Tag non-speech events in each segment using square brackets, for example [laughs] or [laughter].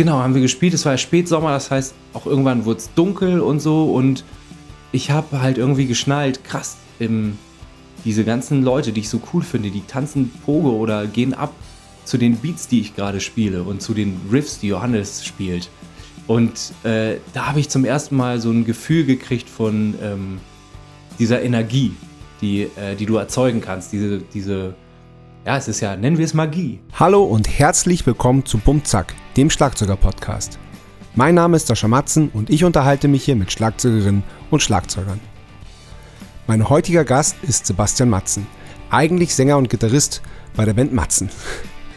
genau, haben wir gespielt. Es war ja Spätsommer, das heißt, auch irgendwann wurde es dunkel und so. Und ich habe halt irgendwie geschnallt, krass, im, diese ganzen Leute, die ich so cool finde, die tanzen Pogo oder gehen ab zu den Beats, die ich gerade spiele und zu den Riffs, die Johannes spielt. Und äh, da habe ich zum ersten Mal so ein Gefühl gekriegt von ähm, dieser Energie, die, äh, die du erzeugen kannst. Diese, diese, ja, es ist ja, nennen wir es Magie. Hallo und herzlich willkommen zu Bumzack, dem Schlagzeuger-Podcast. Mein Name ist Sascha Matzen und ich unterhalte mich hier mit Schlagzeugerinnen und Schlagzeugern. Mein heutiger Gast ist Sebastian Matzen, eigentlich Sänger und Gitarrist bei der Band Matzen.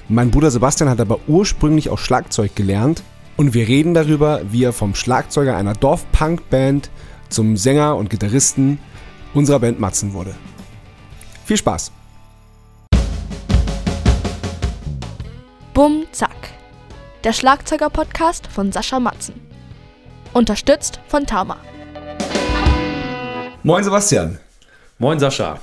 Mein Bruder Sebastian hat aber ursprünglich auch Schlagzeug gelernt und wir reden darüber, wie er vom Schlagzeuger einer Dorf-Punk-Band zum Sänger und Gitarristen unserer Band Matzen wurde. Viel Spaß! Bum Zack. Der Schlagzeuger-Podcast von Sascha Matzen. Unterstützt von Tama. Moin Sebastian. Moin Sascha.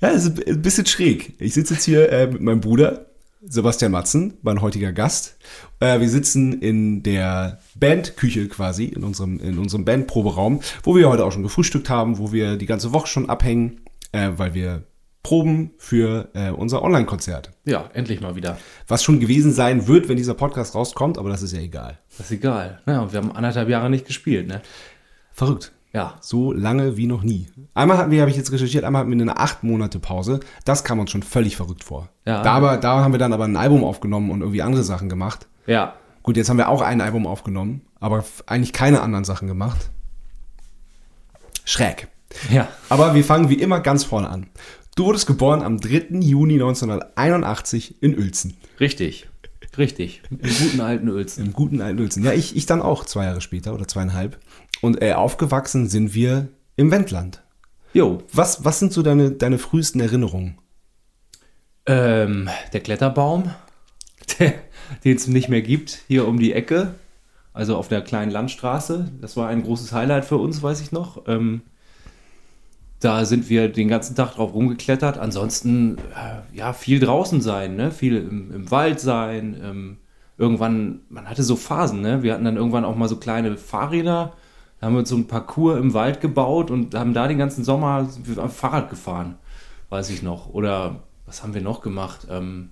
Ja, es ist ein bisschen schräg. Ich sitze jetzt hier äh, mit meinem Bruder Sebastian Matzen, mein heutiger Gast. Äh, wir sitzen in der Bandküche quasi, in unserem, in unserem Bandproberaum, wo wir heute auch schon gefrühstückt haben, wo wir die ganze Woche schon abhängen, äh, weil wir proben für äh, unser Online-Konzert. Ja, endlich mal wieder. Was schon gewesen sein wird, wenn dieser Podcast rauskommt, aber das ist ja egal. Das ist egal. Ja, wir haben anderthalb Jahre nicht gespielt, ne? Verrückt. Ja. So lange wie noch nie. Einmal hatten wir, habe ich jetzt recherchiert, einmal hatten wir eine acht Monate Pause. Das kam uns schon völlig verrückt vor. Ja. Da, aber, da haben wir dann aber ein Album aufgenommen und irgendwie andere Sachen gemacht. Ja. Gut, jetzt haben wir auch ein Album aufgenommen, aber eigentlich keine anderen Sachen gemacht. Schräg. Ja. Aber wir fangen wie immer ganz vorne an. Du wurdest geboren am 3. Juni 1981 in Uelzen. Richtig. Richtig. Im guten alten Uelzen. Im guten alten Uelzen. Ja, ich, ich dann auch zwei Jahre später oder zweieinhalb. Und äh, aufgewachsen sind wir im Wendland. Jo. Was, was sind so deine, deine frühesten Erinnerungen? Ähm, der Kletterbaum, [laughs] den es nicht mehr gibt, hier um die Ecke. Also auf der kleinen Landstraße. Das war ein großes Highlight für uns, weiß ich noch. Ähm, da sind wir den ganzen Tag drauf rumgeklettert. Ansonsten, äh, ja, viel draußen sein, ne? viel im, im Wald sein. Ähm, irgendwann, man hatte so Phasen, ne? Wir hatten dann irgendwann auch mal so kleine Fahrräder. Da haben wir uns so ein Parcours im Wald gebaut und haben da den ganzen Sommer Fahrrad gefahren, weiß ich noch. Oder was haben wir noch gemacht? Ähm,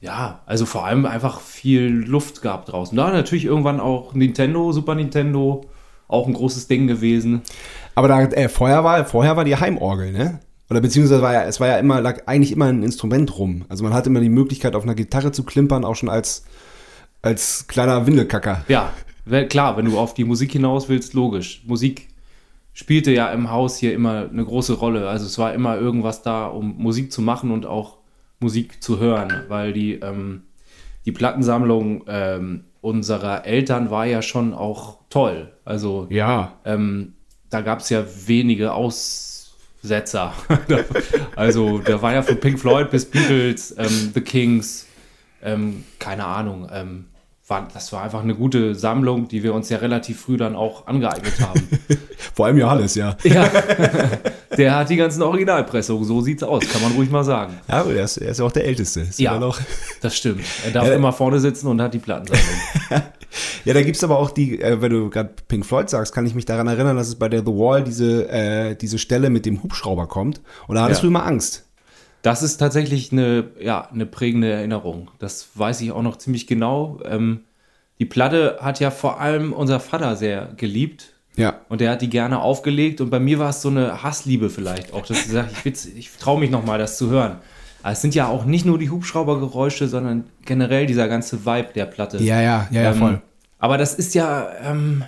ja, also vor allem einfach viel Luft gehabt draußen. Da natürlich irgendwann auch Nintendo, Super Nintendo, auch ein großes Ding gewesen. Aber da, äh, vorher, war, vorher war die Heimorgel, ne? Oder beziehungsweise war ja, es war ja immer, lag eigentlich immer ein Instrument rum. Also man hatte immer die Möglichkeit, auf einer Gitarre zu klimpern, auch schon als, als kleiner Windelkacker. Ja, klar, wenn du auf die Musik hinaus willst, logisch. Musik spielte ja im Haus hier immer eine große Rolle. Also es war immer irgendwas da, um Musik zu machen und auch Musik zu hören, weil die, ähm, die Plattensammlung ähm, unserer Eltern war ja schon auch toll. Also ja. Ähm, da gab es ja wenige Aussetzer. [laughs] also da war ja von Pink Floyd bis Beatles, ähm, The Kings, ähm, keine Ahnung. War, das war einfach eine gute Sammlung, die wir uns ja relativ früh dann auch angeeignet haben. [laughs] Vor allem Johannes, ja. [laughs] Ja, der hat die ganzen Originalpressungen, so sieht's aus, kann man ruhig mal sagen. Ja, aber er ist, er ist ja auch der Älteste. Ist ja, noch das stimmt. Er darf ja, immer vorne sitzen und hat die Plattensammlung. [laughs] ja, da gibt es aber auch die, äh, wenn du gerade Pink Floyd sagst, kann ich mich daran erinnern, dass es bei der The Wall diese, äh, diese Stelle mit dem Hubschrauber kommt. Und da hattest ja. du immer Angst. Das ist tatsächlich eine, ja, eine prägende Erinnerung. Das weiß ich auch noch ziemlich genau. Ähm, die Platte hat ja vor allem unser Vater sehr geliebt. Ja. Und der hat die gerne aufgelegt. Und bei mir war es so eine Hassliebe vielleicht auch, dass ich sage, ich, ich traue mich nochmal, das zu hören. Aber es sind ja auch nicht nur die Hubschraubergeräusche, sondern generell dieser ganze Vibe der Platte. Ja, ja, ja, ja ähm, voll. Aber das ist ja, ähm,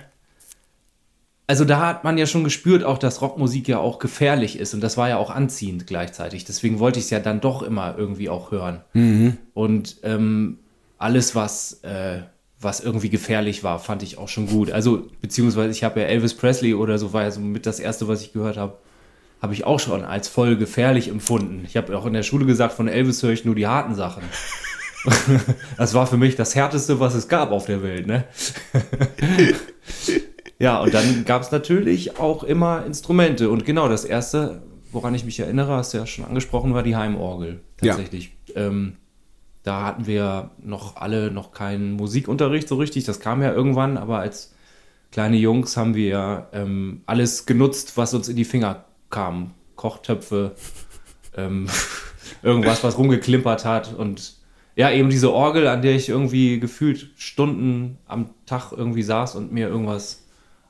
also da hat man ja schon gespürt, auch dass Rockmusik ja auch gefährlich ist und das war ja auch anziehend gleichzeitig. Deswegen wollte ich es ja dann doch immer irgendwie auch hören. Mhm. Und ähm, alles, was, äh, was irgendwie gefährlich war, fand ich auch schon gut. Also, beziehungsweise ich habe ja Elvis Presley oder so war ja so mit das erste, was ich gehört habe, habe ich auch schon als voll gefährlich empfunden. Ich habe auch in der Schule gesagt, von Elvis höre ich nur die harten Sachen. [laughs] das war für mich das härteste, was es gab auf der Welt, ne? [laughs] Ja, und dann gab es natürlich auch immer Instrumente. Und genau das erste, woran ich mich erinnere, hast du ja schon angesprochen, war die Heimorgel. Tatsächlich. Ja. Ähm, da hatten wir noch alle noch keinen Musikunterricht so richtig. Das kam ja irgendwann, aber als kleine Jungs haben wir ähm, alles genutzt, was uns in die Finger kam. Kochtöpfe, ähm, [laughs] irgendwas, was rumgeklimpert hat und ja, eben diese Orgel, an der ich irgendwie gefühlt Stunden am Tag irgendwie saß und mir irgendwas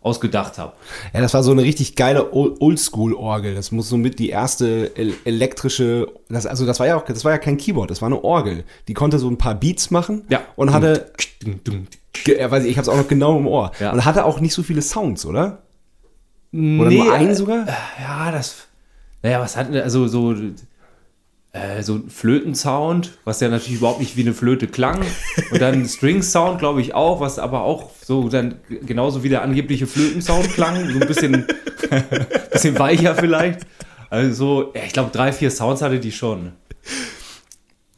ausgedacht habe. Ja, das war so eine richtig geile Oldschool-Orgel. Das muss so mit die erste elektrische, das, also das war ja auch, das war ja kein Keyboard, das war eine Orgel. Die konnte so ein paar Beats machen ja. und hatte, ja, weiß ich, ich habe es auch noch genau im Ohr. Ja. Und hatte auch nicht so viele Sounds, oder? Oder nee, nur einen äh, sogar? Ja, das, naja, was hat, also so, äh, so ein Flötensound, was ja natürlich überhaupt nicht wie eine Flöte klang. Und dann String-Sound, glaube ich, auch, was aber auch so dann genauso wie der angebliche Flötensound klang. So ein bisschen, [laughs] bisschen weicher vielleicht. Also so, ja, ich glaube, drei, vier Sounds hatte die schon.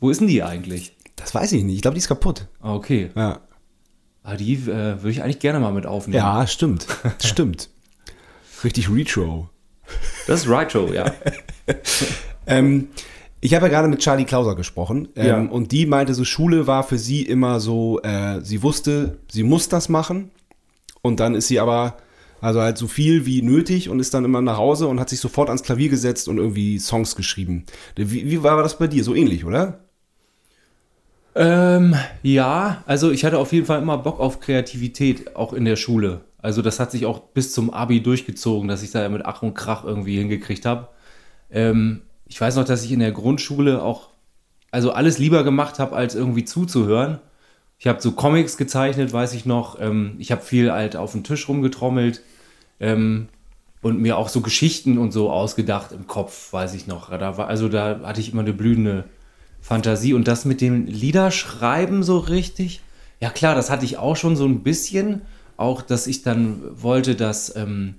Wo ist denn die eigentlich? Das weiß ich nicht. Ich glaube, die ist kaputt. Ah, okay. Ja. Ah, die äh, würde ich eigentlich gerne mal mit aufnehmen. Ja, stimmt. stimmt. Richtig Retro. Das ist Retro, ja. [laughs] Ähm, ich habe ja gerade mit Charlie Klauser gesprochen ähm, Ja. und die meinte, so Schule war für sie immer so, äh, sie wusste, sie muss das machen und dann ist sie aber, also halt so viel wie nötig und ist dann immer nach Hause und hat sich sofort ans Klavier gesetzt und irgendwie Songs geschrieben. Wie, wie war das bei dir? So ähnlich, oder? Ähm, ja, also ich hatte auf jeden Fall immer Bock auf Kreativität, auch in der Schule. Also das hat sich auch bis zum Abi durchgezogen, dass ich da mit Ach und Krach irgendwie hingekriegt habe. Ähm, ich weiß noch, dass ich in der Grundschule auch, also alles lieber gemacht habe, als irgendwie zuzuhören. Ich habe so Comics gezeichnet, weiß ich noch. Ähm, ich habe viel halt auf dem Tisch rumgetrommelt ähm, und mir auch so Geschichten und so ausgedacht im Kopf, weiß ich noch. Da war, also da hatte ich immer eine blühende Fantasie und das mit dem Liederschreiben so richtig. Ja klar, das hatte ich auch schon so ein bisschen. Auch, dass ich dann wollte, dass ähm,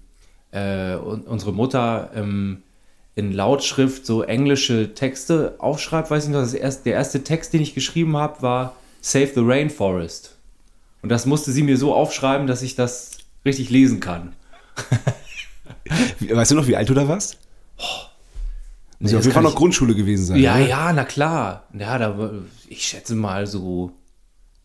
äh, un- unsere Mutter ähm, in Lautschrift so englische Texte aufschreibt. Weiß ich noch, das erst, der erste Text, den ich geschrieben habe, war Save the Rainforest. Und das musste sie mir so aufschreiben, dass ich das richtig lesen kann. [laughs] Weißt du noch, wie alt du da warst? Muss ja auf das jeden Fall kann noch ich- Grundschule gewesen sein. Ja, oder? ja, na klar. Ja, da, ich schätze mal so,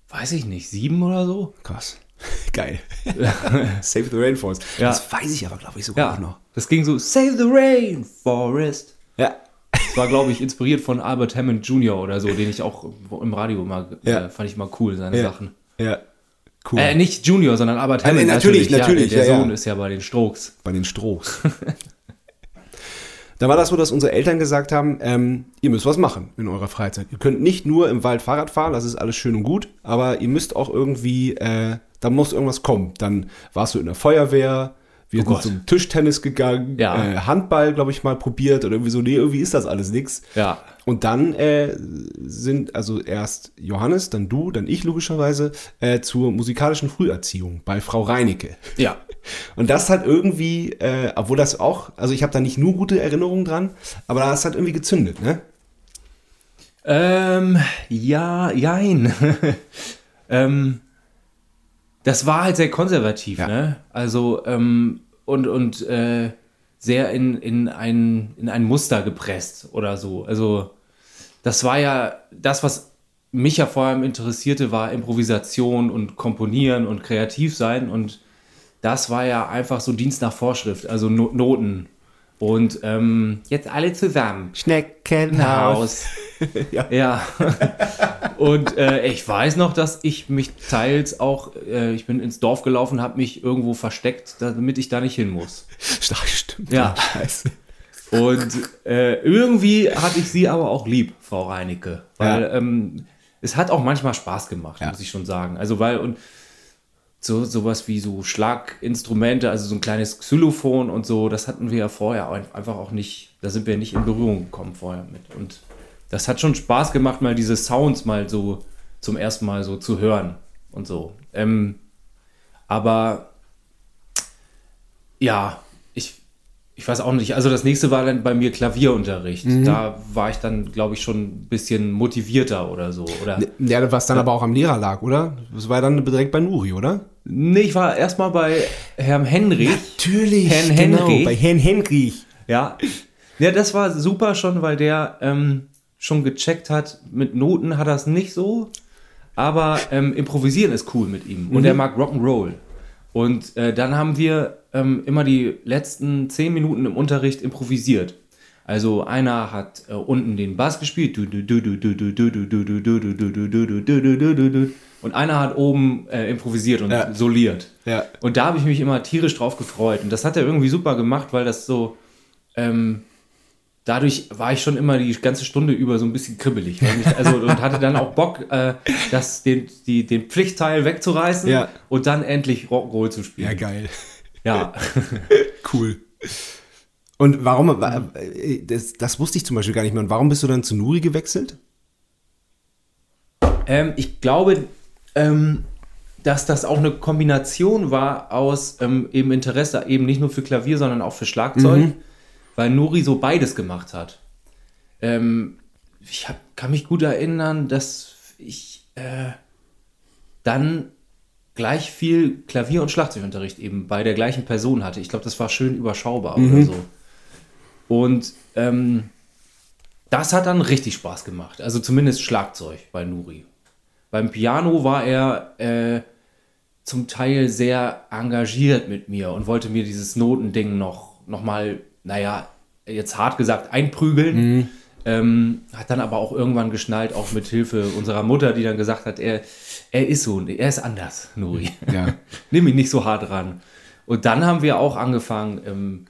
weiß ich nicht, sieben oder so. Krass. [laughs] Geil. [laughs] Save the Rainforest. Ja. Das weiß ich aber, glaube ich, sogar auch Ja, noch. das ging so, Save the Rainforest. Ja. Das war, glaube ich, inspiriert von Albert Hammond Jr. oder so, den ich auch im Radio immer, Ja. äh, fand ich mal cool, seine Ja. Sachen. Ja. Cool. Äh, nicht Junior, sondern Albert Äh, Hammond. natürlich, natürlich, Ja, der. Sohn ist ja bei den Strokes. bei den Strohs. [laughs] da war das so, dass unsere Eltern gesagt haben, ähm, ihr müsst was machen in eurer Freizeit. Ihr könnt nicht nur im Wald Fahrrad fahren, das ist alles schön und gut, aber ihr müsst auch irgendwie, äh, da muss irgendwas kommen. Dann warst du in der Feuerwehr, wir Oh sind Gott. zum Tischtennis gegangen, Ja. äh, Handball, glaube ich, mal probiert oder irgendwie so, nee, irgendwie ist das alles nix. Ja. Und dann äh, sind also erst Johannes, dann du, dann ich logischerweise äh, zur musikalischen Früherziehung bei Frau Reinecke. Ja. [laughs] Und das hat irgendwie, äh, obwohl das auch, also ich habe da nicht nur gute Erinnerungen dran, aber das hat irgendwie gezündet, ne? Ähm, ja, jein. [laughs] ähm, das war halt sehr konservativ, Ja. ne? Also, ähm, und, und äh, sehr in, in, ein, in ein Muster gepresst oder so. Also, das war ja das, was mich ja vor allem interessierte, war Improvisation und Komponieren und kreativ sein. Und das war ja einfach so Dienst nach Vorschrift, also no Noten. Und ähm, jetzt alle zusammen. Schneckenhaus. [laughs] ja. ja. Und äh, ich weiß noch, dass ich mich teils auch, äh, ich bin ins Dorf gelaufen, habe mich irgendwo versteckt, damit ich da nicht hin muss. Stimmt. Ja. Scheiße. Und äh, irgendwie hatte ich sie aber auch lieb, Frau Reinecke. Weil Ja. ähm, es hat auch manchmal Spaß gemacht, Ja. muss ich schon sagen. Also weil und so sowas wie so Schlaginstrumente, also so ein kleines Xylophon und so, das hatten wir ja vorher ein- einfach auch nicht, da sind wir nicht in Berührung gekommen vorher mit. Und das hat schon Spaß gemacht, mal diese Sounds mal so zum ersten Mal so zu hören und so. Ähm, aber ja, ich, ich weiß auch nicht. Also das nächste war dann bei mir Klavierunterricht. Da war ich dann, glaube ich, schon ein bisschen motivierter oder so. Oder Ja, was dann aber auch am Lehrer lag, oder? Das war dann direkt bei Nuri, oder? nee, ich war erstmal bei Herrn Henrich. Natürlich, Herrn genau, Henrich. bei Herrn Henrich. Ja. Ja, das war super schon, weil der ähm, schon gecheckt hat, mit Noten hat er es nicht so, aber ähm, improvisieren ist cool mit ihm. Und er mag Rock'n'Roll. Und äh, dann haben wir ähm, immer die letzten zehn Minuten im Unterricht improvisiert. Also einer hat äh, unten den Bass gespielt und einer hat oben äh, improvisiert und Ja. soliert. Ja. Und da habe ich mich immer tierisch drauf gefreut. Und das hat er irgendwie super gemacht, weil das so ähm, dadurch war ich schon immer die ganze Stunde über so ein bisschen kribbelig. Also, und hatte dann auch Bock, äh, das, den, die, den Pflichtteil wegzureißen Ja. und dann endlich Rock'n'Roll zu spielen. Ja, geil. Ja. [laughs] Cool. Und warum, wa- äh, das, das wusste ich zum Beispiel gar nicht mehr. Und warum bist du dann zu Nuri gewechselt? Ähm, ich glaube, ähm, dass das auch eine Kombination war aus ähm, eben Interesse eben nicht nur für Klavier, sondern auch für Schlagzeug, weil Nuri so beides gemacht hat. Ähm, ich hab, kann mich gut erinnern, dass ich äh, dann gleich viel Klavier- und Schlagzeugunterricht eben bei der gleichen Person hatte. Ich glaube, das war schön überschaubar oder so. Und ähm, das hat dann richtig Spaß gemacht. Also zumindest Schlagzeug bei Nuri. Beim Piano war er äh, zum Teil sehr engagiert mit mir und wollte mir dieses Notending noch, noch mal, naja, jetzt hart gesagt, einprügeln. Ähm, hat dann aber auch irgendwann geschnallt, auch mit Hilfe unserer Mutter, die dann gesagt hat, er, er ist so, er ist anders, Nuri. Ja. [laughs] Nimm ihn nicht so hart ran. Und dann haben wir auch angefangen, ähm,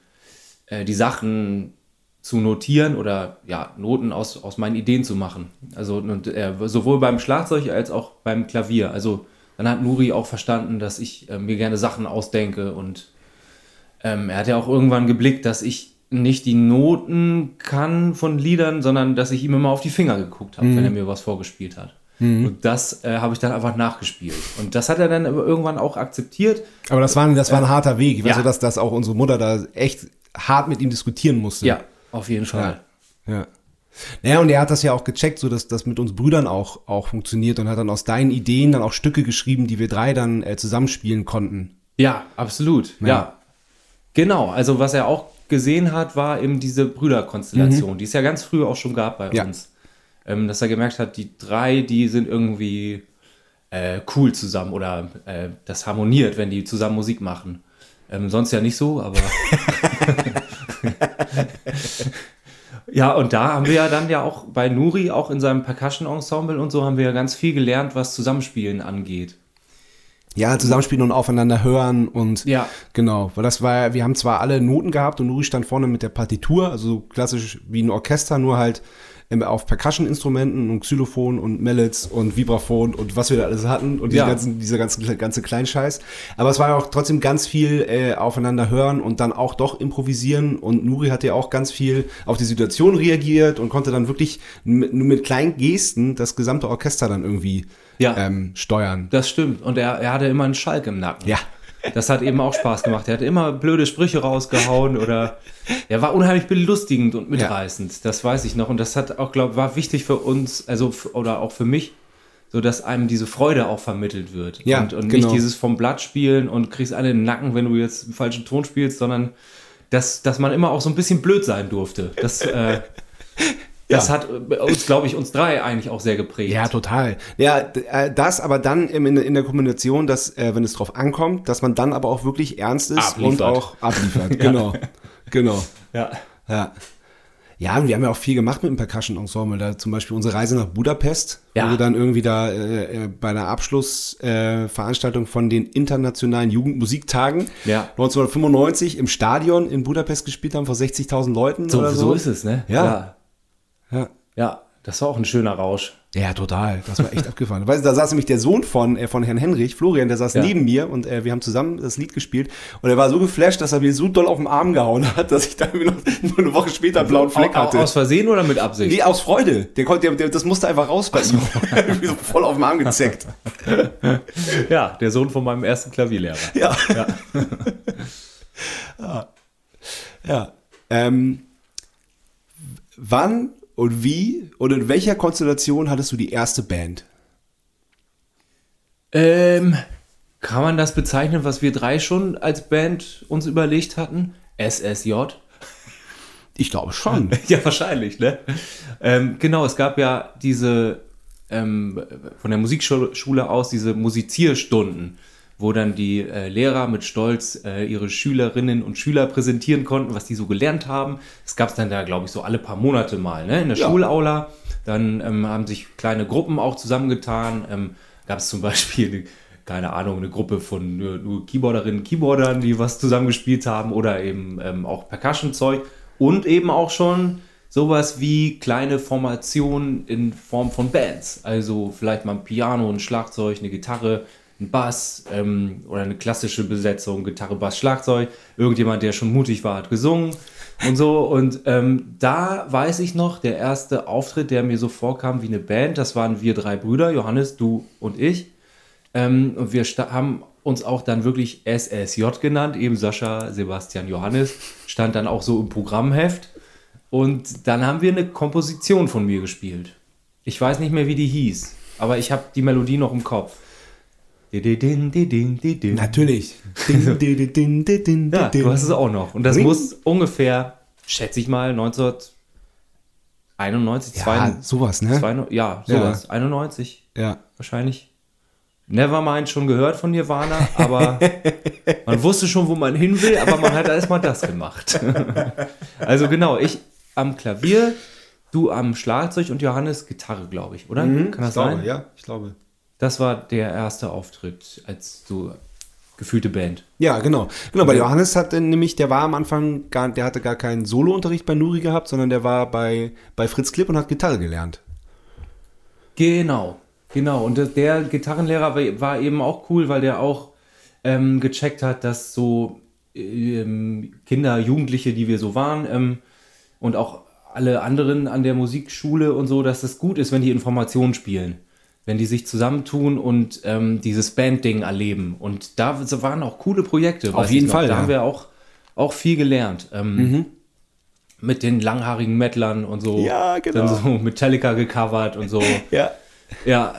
äh, die Sachen zu notieren oder ja, Noten aus, aus meinen Ideen zu machen. Also und, äh, sowohl beim Schlagzeug als auch beim Klavier. Also dann hat Nuri auch verstanden, dass ich äh, mir gerne Sachen ausdenke und ähm, er hat ja auch irgendwann geblickt, dass ich nicht die Noten kann von Liedern, sondern dass ich ihm immer auf die Finger geguckt habe, wenn er mir was vorgespielt hat. Und das äh, habe ich dann einfach nachgespielt. Und das hat er dann aber irgendwann auch akzeptiert. Aber das war, ein- das war ein harter Weg. Ich weiß ja. ja, dass, dass auch unsere Mutter da echt hart mit ihm diskutieren musste. Ja, auf jeden Fall. Ja. Naja, und er hat das ja auch gecheckt, so dass das mit uns Brüdern auch, auch funktioniert und hat dann aus deinen Ideen dann auch Stücke geschrieben, die wir drei dann äh, zusammenspielen konnten. Ja, absolut. Ja. Genau. Also was er auch gesehen hat, war eben diese Brüderkonstellation, die es ja ganz früh auch schon gab bei Ja. uns. Ähm, dass er gemerkt hat, die drei, die sind irgendwie äh, cool zusammen oder äh, das harmoniert, wenn die zusammen Musik machen. Ähm, sonst ja nicht so, aber. [laughs] ja, und da haben wir ja dann ja auch bei Nuri, auch in seinem Percussion-Ensemble und so, haben wir ja ganz viel gelernt, was Zusammenspielen angeht. Ja, zusammenspielen und aufeinander hören und Ja. genau, weil das war, wir haben zwar alle Noten gehabt und Nuri stand vorne mit der Partitur, also so klassisch wie ein Orchester, nur halt auf Percussion-Instrumenten und Xylophon und Mallets und Vibraphon und was wir da alles hatten und Ja. ganzen, dieser ganze, ganze Kleinscheiß. Aber es war ja auch trotzdem ganz viel äh, aufeinander hören und dann auch doch improvisieren und Nuri hat ja auch ganz viel auf die Situation reagiert und konnte dann wirklich mit, nur mit kleinen Gesten das gesamte Orchester dann irgendwie Ja. ähm, steuern. Das stimmt. Und er, er hatte immer einen Schalk im Nacken. Ja. Das hat eben auch Spaß gemacht. Er hat immer blöde Sprüche rausgehauen oder er war unheimlich belustigend und mitreißend. Das weiß ich noch. Und das hat auch, glaube war wichtig für uns, also oder auch für mich, so dass einem diese Freude auch vermittelt wird. Ja, und, und genau. nicht dieses vom Blatt spielen und kriegst alle in den Nacken, wenn du jetzt einen falschen Ton spielst, sondern dass, dass man immer auch so ein bisschen blöd sein durfte. Das, äh, [laughs] das hat äh, uns, glaube ich, uns drei eigentlich auch sehr geprägt. Ja, total. Ja, äh, das aber dann in, der Kombination, dass, äh, wenn es drauf ankommt, dass man dann aber auch wirklich ernst ist und Abliefert. auch abliefert. [laughs] Genau. Genau. ja. Ja. Ja, und wir haben ja auch viel gemacht mit dem Percussion-Ensemble. Da zum Beispiel unsere Reise nach Budapest, Ja. wo wir dann irgendwie da äh, bei einer Abschlussveranstaltung äh, von den internationalen Jugendmusiktagen Ja. 1995 im Stadion in Budapest gespielt haben vor 60.000 Leuten So, oder so. so ist es, ne? Ja. ja. Ja. Ja, das war auch ein schöner Rausch. Ja, total. Das war echt [laughs] abgefahren. Weißt du, da saß nämlich der Sohn von, äh, von Herrn Henrich, Florian, der saß Ja. neben mir und äh, wir haben zusammen das Lied gespielt. Und er war so geflasht, dass er mir so doll auf den Arm gehauen hat, dass ich da noch [laughs] nur eine Woche später einen blauen Fleck hatte. Aus Versehen oder mit Absicht? Nee, aus Freude. Der konnte, der, der, das musste einfach raus bei ihm. [laughs] So voll auf den Arm gezeckt. Ja, der Sohn von meinem ersten Klavierlehrer. Ja. Ja. Ja. Ähm, wann und wie und in welcher Konstellation hattest du die erste Band? Ähm, kann man das bezeichnen, was wir drei schon als Band uns überlegt hatten? SSJ? Ich glaube schon. [laughs] ja, wahrscheinlich, ne? Ähm, genau, es gab ja diese ähm, von der Musikschule aus diese Musizierstunden, wo dann die äh, Lehrer mit Stolz äh, ihre Schülerinnen und Schüler präsentieren konnten, was die so gelernt haben. Es gab es dann da, glaube ich, so alle paar Monate mal, ne? In der Ja. Schulaula. Dann ähm, haben sich kleine Gruppen auch zusammengetan. Ähm, gab es zum [laughs] Beispiel eine, keine Ahnung, eine Gruppe von nur, nur Keyboarderinnen, Keyboardern, die was zusammengespielt haben oder eben ähm, auch Percussion-Zeug und eben auch schon sowas wie kleine Formationen in Form von Bands. Also vielleicht mal ein Piano, ein Schlagzeug, eine Gitarre, ein Bass ähm, oder eine klassische Besetzung, Gitarre, Bass, Schlagzeug. Irgendjemand, der schon mutig war, hat gesungen und so. Und ähm, da weiß ich noch, der erste Auftritt, der mir so vorkam wie eine Band, das waren wir drei Brüder, Johannes, du und ich. Ähm, und wir haben uns auch dann wirklich SSJ genannt, eben Sascha, Sebastian, Johannes, stand dann auch so im Programmheft. Und dann haben wir eine Komposition von mir gespielt. Ich weiß nicht mehr, wie die hieß, aber ich habe die Melodie noch im Kopf. Natürlich. Din, Ja, du hast es auch noch. Und das Ring. muss ungefähr, schätze ich mal, 1991, Ja, 92, sowas, ne? 92, ja, sowas, 91 Ja. wahrscheinlich. Nevermind schon gehört von Nirvana, aber [laughs] man wusste schon, wo man hin will, aber man hat erstmal das gemacht. [laughs] also genau, ich am Klavier, du am Schlagzeug und Johannes Gitarre, glaube ich, oder? Kann das Mhm, ich glaube, sein? Ja, ich glaube. Das war der erste Auftritt als so gefühlte Band. Ja, genau. Genau, bei Johannes hat nämlich, der war am Anfang gar, der hatte gar keinen Solounterricht bei Nuri gehabt, sondern der war bei, bei Fritz Klipp und hat Gitarre gelernt. Genau, genau. Und das- der Gitarrenlehrer war- eben auch cool, weil der auch ähm, gecheckt hat, dass so ähm, Kinder, Jugendliche, die wir so waren, ähm, und auch alle anderen an der Musikschule und so, dass es gut ist, wenn die Informationen spielen. Wenn die sich zusammentun und ähm, dieses Band-Ding erleben. Und da waren auch coole Projekte. Auf jeden. Fall, Da ja. haben wir auch, auch viel gelernt. Ähm, Mit den langhaarigen Metlern und so. Ja, genau. Dann so Metallica gecovert und so. [laughs] Ja. Ja.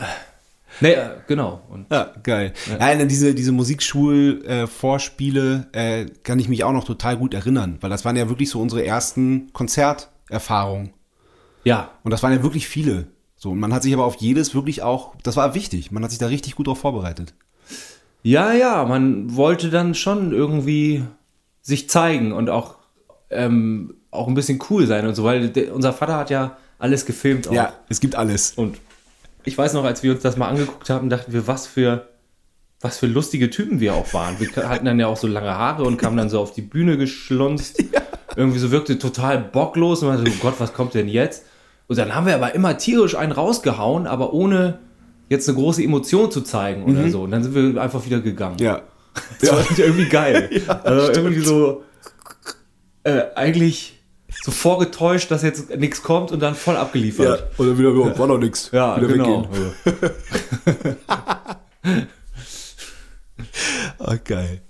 Nee, äh, genau. Und Ja, geil. Ja, an diese, diese Musikschul-Vorspiele äh, kann ich mich auch noch total gut erinnern, weil das waren ja wirklich so unsere ersten Konzerterfahrungen. ja, Und das waren ja wirklich viele. So, und man hat sich aber auf jedes wirklich auch, das war wichtig, man hat sich da richtig gut drauf vorbereitet. ja, ja, man wollte dann schon irgendwie sich zeigen und auch, ähm, auch ein bisschen cool sein und so, weil der, unser Vater hat ja alles gefilmt. Auch. es gibt alles. Und ich weiß noch, als wir uns das mal angeguckt haben, dachten wir, was für, was für lustige Typen wir auch waren. Wir hatten dann ja auch so lange Haare und kamen dann so auf die Bühne geschlunzt. [laughs] Irgendwie so wirkte total bocklos und man so, oh Gott, was kommt denn jetzt? Und dann haben wir aber immer tierisch einen rausgehauen, aber ohne jetzt eine große Emotion zu zeigen oder so. Und dann sind wir einfach wieder gegangen. Ja. [laughs] Das war irgendwie geil. [laughs] also irgendwie so äh, eigentlich so vorgetäuscht, dass jetzt nichts kommt und dann voll abgeliefert. oder wieder, oh, war noch nix. Ja, wieder genau. weggehen. [laughs] Ah, geil.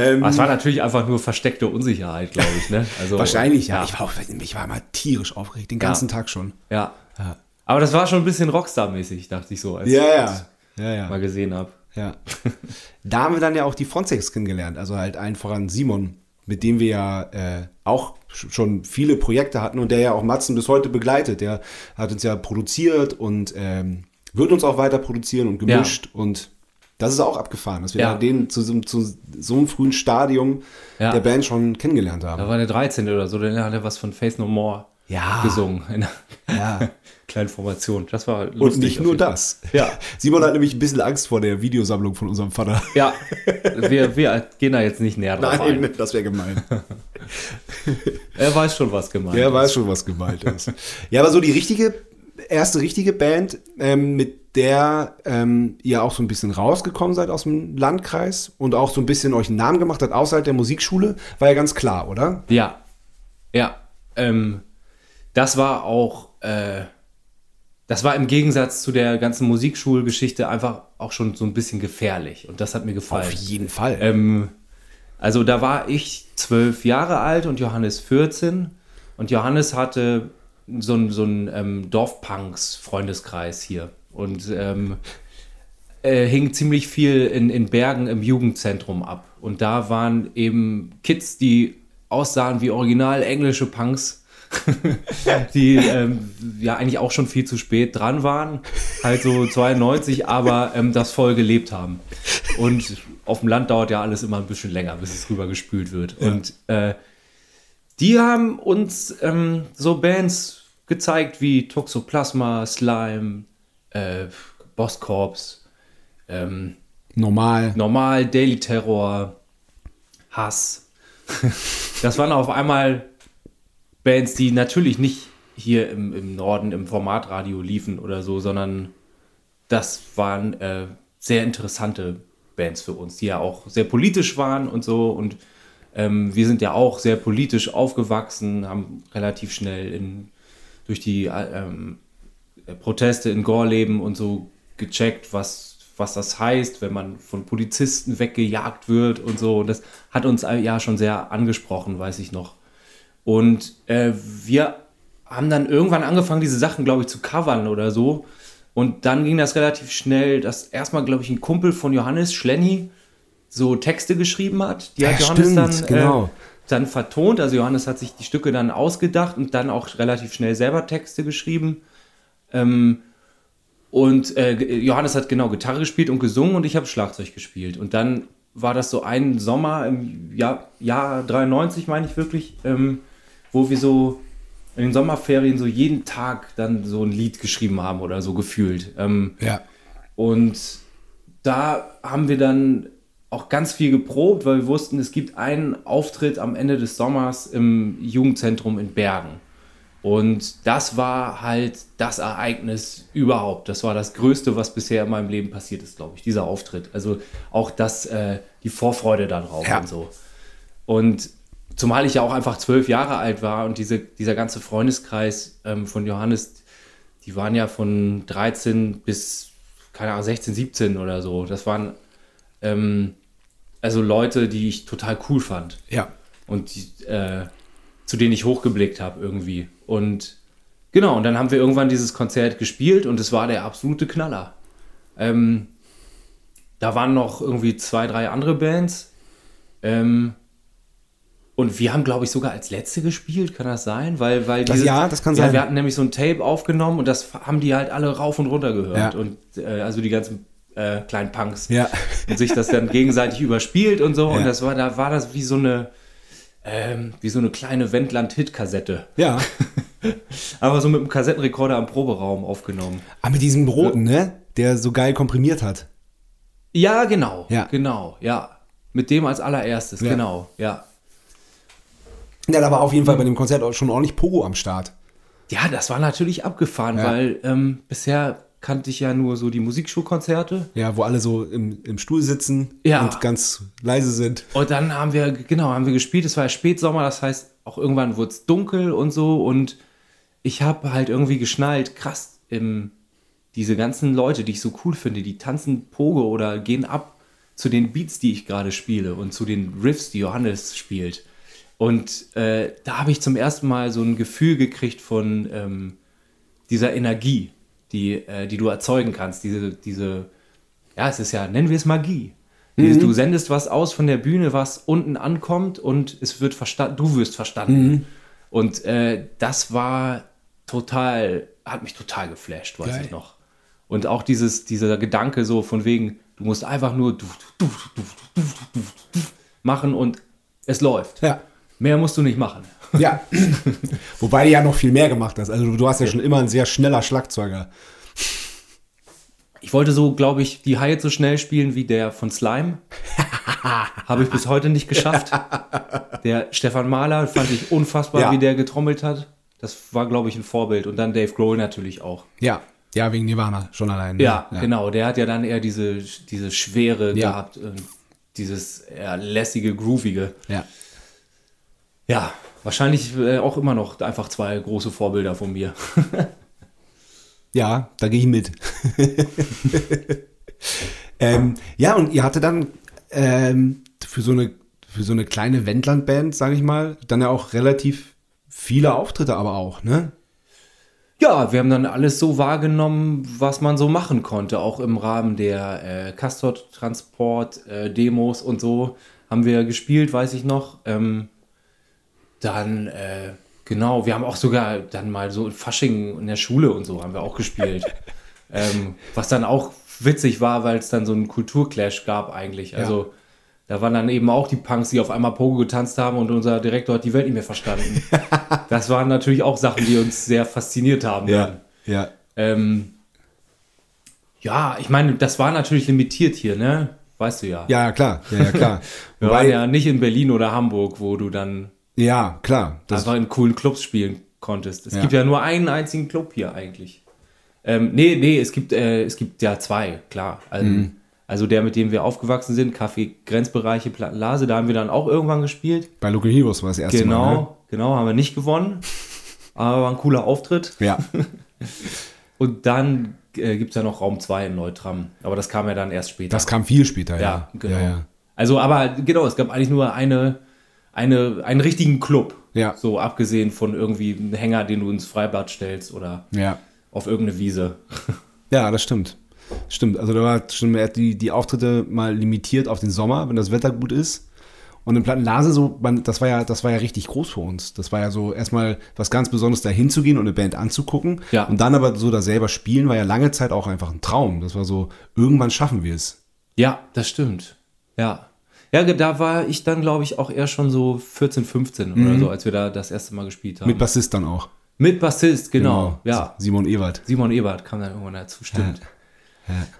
Ähm, Das war natürlich einfach nur versteckte Unsicherheit, glaube ich. Ne? Also, wahrscheinlich, ja. ja. Ich war, auch, ich war immer tierisch aufgeregt, den ganzen Tag schon. ja. Ja. Aber das war schon ein bisschen Rockstar-mäßig, dachte ich so, als Ja, ich ja. das Ja, ja. mal gesehen habe. Ja. da haben wir dann ja auch die Frontex kennengelernt, also halt allen voran Simon, mit dem wir ja äh, auch sch- schon viele Projekte hatten und der ja auch Matzen bis heute begleitet. Der hat uns ja produziert und ähm, wird uns auch weiter produzieren und gemischt und das ist auch abgefahren, dass wir Ja. den zu, so- zu so einem frühen Stadium Ja. der Band schon kennengelernt haben. Da war der 13. oder so, dann hat er was von Faith No More Ja. gesungen. In einer Ja. [laughs] kleinen Formation. Das war lustig. Und nicht nur das. Ja. [laughs] Simon hat nämlich ein bisschen Angst vor der Videosammlung von unserem Vater. Ja, [laughs] wir, wir gehen da jetzt nicht näher drauf ein. das wäre gemein. Er weiß schon, was gemeint Der ist. weiß schon, was gemeint ist. ja, aber so die richtige, erste richtige Band, ähm, mit der ähm, ihr auch so ein bisschen rausgekommen seid aus dem Landkreis und auch so ein bisschen euch einen Namen gemacht hat außerhalb der Musikschule, war ja ganz klar, oder? Ja, ja. Ähm, das war auch, äh, das war im Gegensatz zu der ganzen Musikschulgeschichte einfach auch schon so ein bisschen gefährlich. Und das hat mir gefallen. jeden Fall. Ähm, also da war ich zwölf Jahre alt und Johannes 14. Und Johannes hatte so einen so einen, ähm, Dorfpunks-Freundeskreis hier. Und ähm, äh, hing ziemlich viel in, in Bergen im Jugendzentrum ab. Und da waren eben Kids, die aussahen wie original englische Punks. [laughs] die ähm, ja eigentlich auch schon viel zu spät dran waren, halt so 92, aber ähm, das voll gelebt haben. Und auf dem Land dauert ja alles immer ein bisschen länger, bis es rübergespült wird. Ja. Und äh, die haben uns ähm, so Bands gezeigt wie Toxoplasma, Slime, äh, Boss Corps, ähm, Normal. Normal, Daily Terror, Hass. [laughs] Das waren auf einmal Bands, die natürlich nicht hier im, im Norden im Formatradio liefen oder so, sondern das waren äh, sehr interessante Bands für uns, die ja auch sehr politisch waren und so. Und ähm, wir sind ja auch sehr politisch aufgewachsen, haben relativ schnell in, durch die äh, ähm, Proteste in Gorleben und so gecheckt, was, was das heißt, wenn man von Polizisten weggejagt wird und so. Und das hat uns äh, ja schon sehr angesprochen, weiß ich noch. Und äh, wir haben dann irgendwann angefangen, diese Sachen, glaube ich, zu covern oder so. Und dann ging das relativ schnell, dass erstmal, glaube ich, ein Kumpel von Johannes, Schlenny, so Texte geschrieben hat. Die hat Ja, Johannes stimmt, dann, genau. Dann vertont. Also Johannes hat sich die Stücke dann ausgedacht und dann auch relativ schnell selber Texte geschrieben. Ähm, und äh, Johannes hat genau Gitarre gespielt und gesungen und ich habe Schlagzeug gespielt. Und dann war das so ein Sommer im Jahr, Jahr 93, meine ich wirklich, ähm, wo wir so in den Sommerferien so jeden Tag dann so ein Lied geschrieben haben oder so gefühlt. Ähm, Ja. und da haben wir dann auch ganz viel geprobt, weil wir wussten, es gibt einen Auftritt am Ende des Sommers im Jugendzentrum in Bergen. Und das war halt das Ereignis überhaupt. Das war das Größte, was bisher in meinem Leben passiert ist, glaube ich, dieser Auftritt. Also auch das, äh, die Vorfreude darauf Ja. und so. Und zumal ich ja auch einfach zwölf Jahre alt war und diese, dieser ganze Freundeskreis ähm, von Johannes, die waren ja von 13 bis, keine Ahnung, 16, 17 oder so. Das waren ähm, also Leute, die ich total cool fand Ja. und die, äh, zu denen ich hochgeblickt habe irgendwie. Und genau, und dann haben wir irgendwann dieses Konzert gespielt und es war der absolute Knaller. Ähm, da waren noch irgendwie zwei, drei andere Bands. Ähm, und wir haben, glaube ich, sogar als letzte gespielt, kann das sein? Weil, weil Das- ja, das kann ja, sein. Wir hatten nämlich so ein Tape aufgenommen und das haben die halt alle rauf und runter gehört. Ja. Und äh, also die ganzen äh, kleinen Punks Ja. und sich das dann gegenseitig [laughs] überspielt und so. Ja. Und das war, da war das wie so eine, ähm, wie so eine kleine Wendland-Hit-Kassette. Ja. [laughs] Aber so mit einem Kassettenrekorder am Proberaum aufgenommen. Aber mit diesem Roten, ne? Der so geil komprimiert hat. Ja, genau. Ja. Genau, ja. Mit dem als allererstes, Ja. genau, ja. Ja, da war auf jeden Fall bei dem Konzert auch schon ordentlich Pogo am Start. Ja, das war natürlich abgefahren, Ja. weil ähm, bisher kannte ich ja nur so die Musikschulkonzerte. Ja, wo alle so im, im Stuhl sitzen Ja. und ganz leise sind. Und dann haben wir, genau, haben wir gespielt. Es war ja Spätsommer, das heißt, auch irgendwann wurde es dunkel und so. Und ich habe halt irgendwie geschnallt, krass, ähm, diese ganzen Leute, die ich so cool finde, die tanzen Pogo oder gehen ab zu den Beats, die ich gerade spiele und zu den Riffs, die Johannes spielt. Und äh, da habe ich zum ersten Mal so ein Gefühl gekriegt von ähm, dieser Energie, die, äh, die du erzeugen kannst. Diese, diese, ja, es ist ja, nennen wir es Magie. Dieses, Du sendest was aus von der Bühne, was unten ankommt und es wird verstanden, du wirst verstanden. Und äh, das war total, hat mich total geflasht, weiß Geil. ich noch. Und auch dieses, dieser Gedanke so von wegen, du musst einfach nur du, du, du, du, du, du, du, machen und es läuft. Ja. Mehr musst du nicht machen. Ja. [laughs] Wobei du ja noch viel mehr gemacht hast. Also du, warst ja schon immer ein sehr schneller Schlagzeuger. Ich wollte so, glaube ich, die Haie so schnell spielen wie der von Slime. [laughs] Habe ich bis heute nicht geschafft. Der Stefan Mahler fand ich unfassbar, Ja. wie der getrommelt hat. Das war, glaube ich, ein Vorbild. Und dann Dave Grohl natürlich auch. Ja. Ja, wegen Nirvana schon allein. ne? Ja, genau. Der hat ja dann eher diese, diese Schwere Ja. gehabt. Dieses eher lässige, groovige. Ja. Ja, wahrscheinlich äh, auch immer noch einfach zwei große Vorbilder von mir. [laughs] Ja, da gehe ich mit. [laughs] ähm, ja, und ihr hatte dann ähm, für, so eine, für so eine kleine Wendland-Band, sage ich mal, dann ja auch relativ viele Auftritte aber auch, ne? Ja, wir haben dann alles so wahrgenommen, was man so machen konnte, auch im Rahmen der äh, Castor-Transport-Demos und so haben wir gespielt, weiß ich noch. Ähm, dann, äh, Genau, wir haben auch sogar dann mal so in Fasching in der Schule und so haben wir auch gespielt. [laughs] ähm, was dann auch witzig war, weil es dann so einen Kulturclash gab eigentlich. Also da waren dann eben auch die Punks, die auf einmal Pogo getanzt haben und unser Direktor hat die Welt nicht mehr verstanden. [laughs] das waren natürlich auch Sachen, die uns sehr fasziniert haben. dann. ja. Ähm, ja, ich meine, das war natürlich limitiert hier, ne? Weißt du ja. Ja, klar, ja, ja klar. [laughs] Wir Wobei, waren ja nicht in Berlin oder Hamburg, wo du dann ja, klar. Das, einfach in coolen Clubs spielen konntest. Es Ja. gibt ja nur einen einzigen Club hier eigentlich. Ähm, nee, nee, es gibt, äh, es gibt ja zwei, klar. Also, Mhm. also der, mit dem wir aufgewachsen sind, Café Grenzbereiche Plattenlase, da haben wir dann auch irgendwann gespielt. bei Local Heroes war das erste Genau, Mal. Ne? genau, haben wir nicht gewonnen. [laughs] Aber war ein cooler Auftritt. Ja, [laughs] Und dann äh, gibt es ja noch Raum 2 in Neutram. Aber das kam ja dann erst später. das kam viel später, ja. Ja, genau. Ja, ja. Also, aber genau, es gab eigentlich nur eine, eine, einen richtigen Club. Ja. So abgesehen von irgendwie einem Hänger, den du ins Freibad stellst oder ja. auf irgendeine Wiese. [laughs] Ja, das stimmt. Stimmt. Also da war schon mehr die, die Auftritte mal limitiert auf den Sommer, wenn das Wetter gut ist. Und in Plattenlase so, man, das war ja, das war ja richtig groß für uns. Das war ja so erstmal was ganz Besonderes, da hinzugehen und eine Band anzugucken. Ja. Und dann aber so da selber spielen, war ja lange Zeit auch einfach ein Traum. Das war so, irgendwann schaffen wir es. Ja, das stimmt. Ja. Ja, da war ich dann, glaube ich, auch eher schon so 14, 15 oder so, als wir da das erste Mal gespielt haben. Mhm. Mit Bassist dann auch. Mit Bassist, genau. Ja. Simon Ewald. Simon Ebert kam dann irgendwann dazu, stimmt.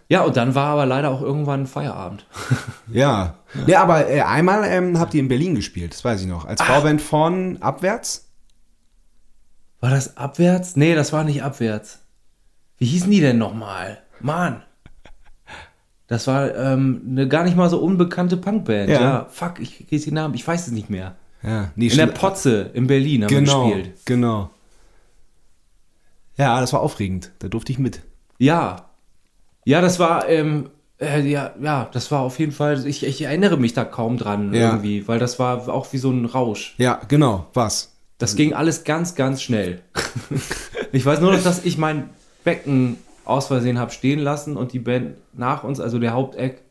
Ja. und dann war aber leider auch irgendwann Feierabend. [laughs] Ja. Ja, aber äh, einmal ähm, habt ihr in Berlin gespielt, das weiß ich noch. Als Vorband von Abwärts? War das abwärts? Nee, das war nicht abwärts. Wie hießen die denn nochmal? Mann. Das war ähm, eine gar nicht mal so unbekannte Punkband. Ja. Ja, fuck, ich kriege den Namen, ich weiß es nicht mehr. Ja. Nee, In der. Potze in Berlin haben genau, wir gespielt. Genau. Ja, das war aufregend. Da durfte ich mit. Ja. Ja, das war, ähm, äh, ja, ja, das war auf jeden Fall, ich, ich erinnere mich da kaum dran Ja. irgendwie, weil das war auch wie so ein Rausch. Ja, genau. Was? Das ging alles ganz, ganz schnell. [laughs] ich weiß nur noch, dass ich mein Becken aus Versehen habe stehen lassen und die Band nach uns, also der Hauptakt,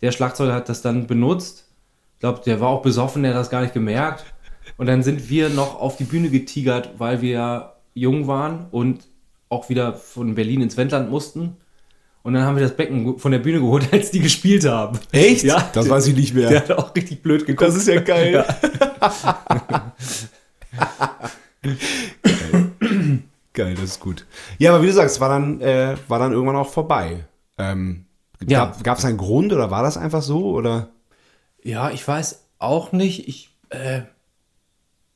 der Schlagzeuger hat das dann benutzt. Ich glaube, der war auch besoffen, der hat das gar nicht gemerkt. Und dann sind wir noch auf die Bühne getigert, weil wir ja jung waren und auch wieder von Berlin ins Wendland mussten. Und dann haben wir das Becken von der Bühne geholt, [laughs] als die gespielt haben. Echt? Ja. Das weiß ich nicht mehr. Der hat auch richtig blöd geguckt. Das ist ja geil. [laughs] geil, das ist gut. Ja, aber wie du sagst, war dann, äh, war dann irgendwann auch vorbei. Ähm, Ja. Gab es einen Grund oder war das einfach so? Oder? Ja, ich weiß auch nicht. Ich, äh,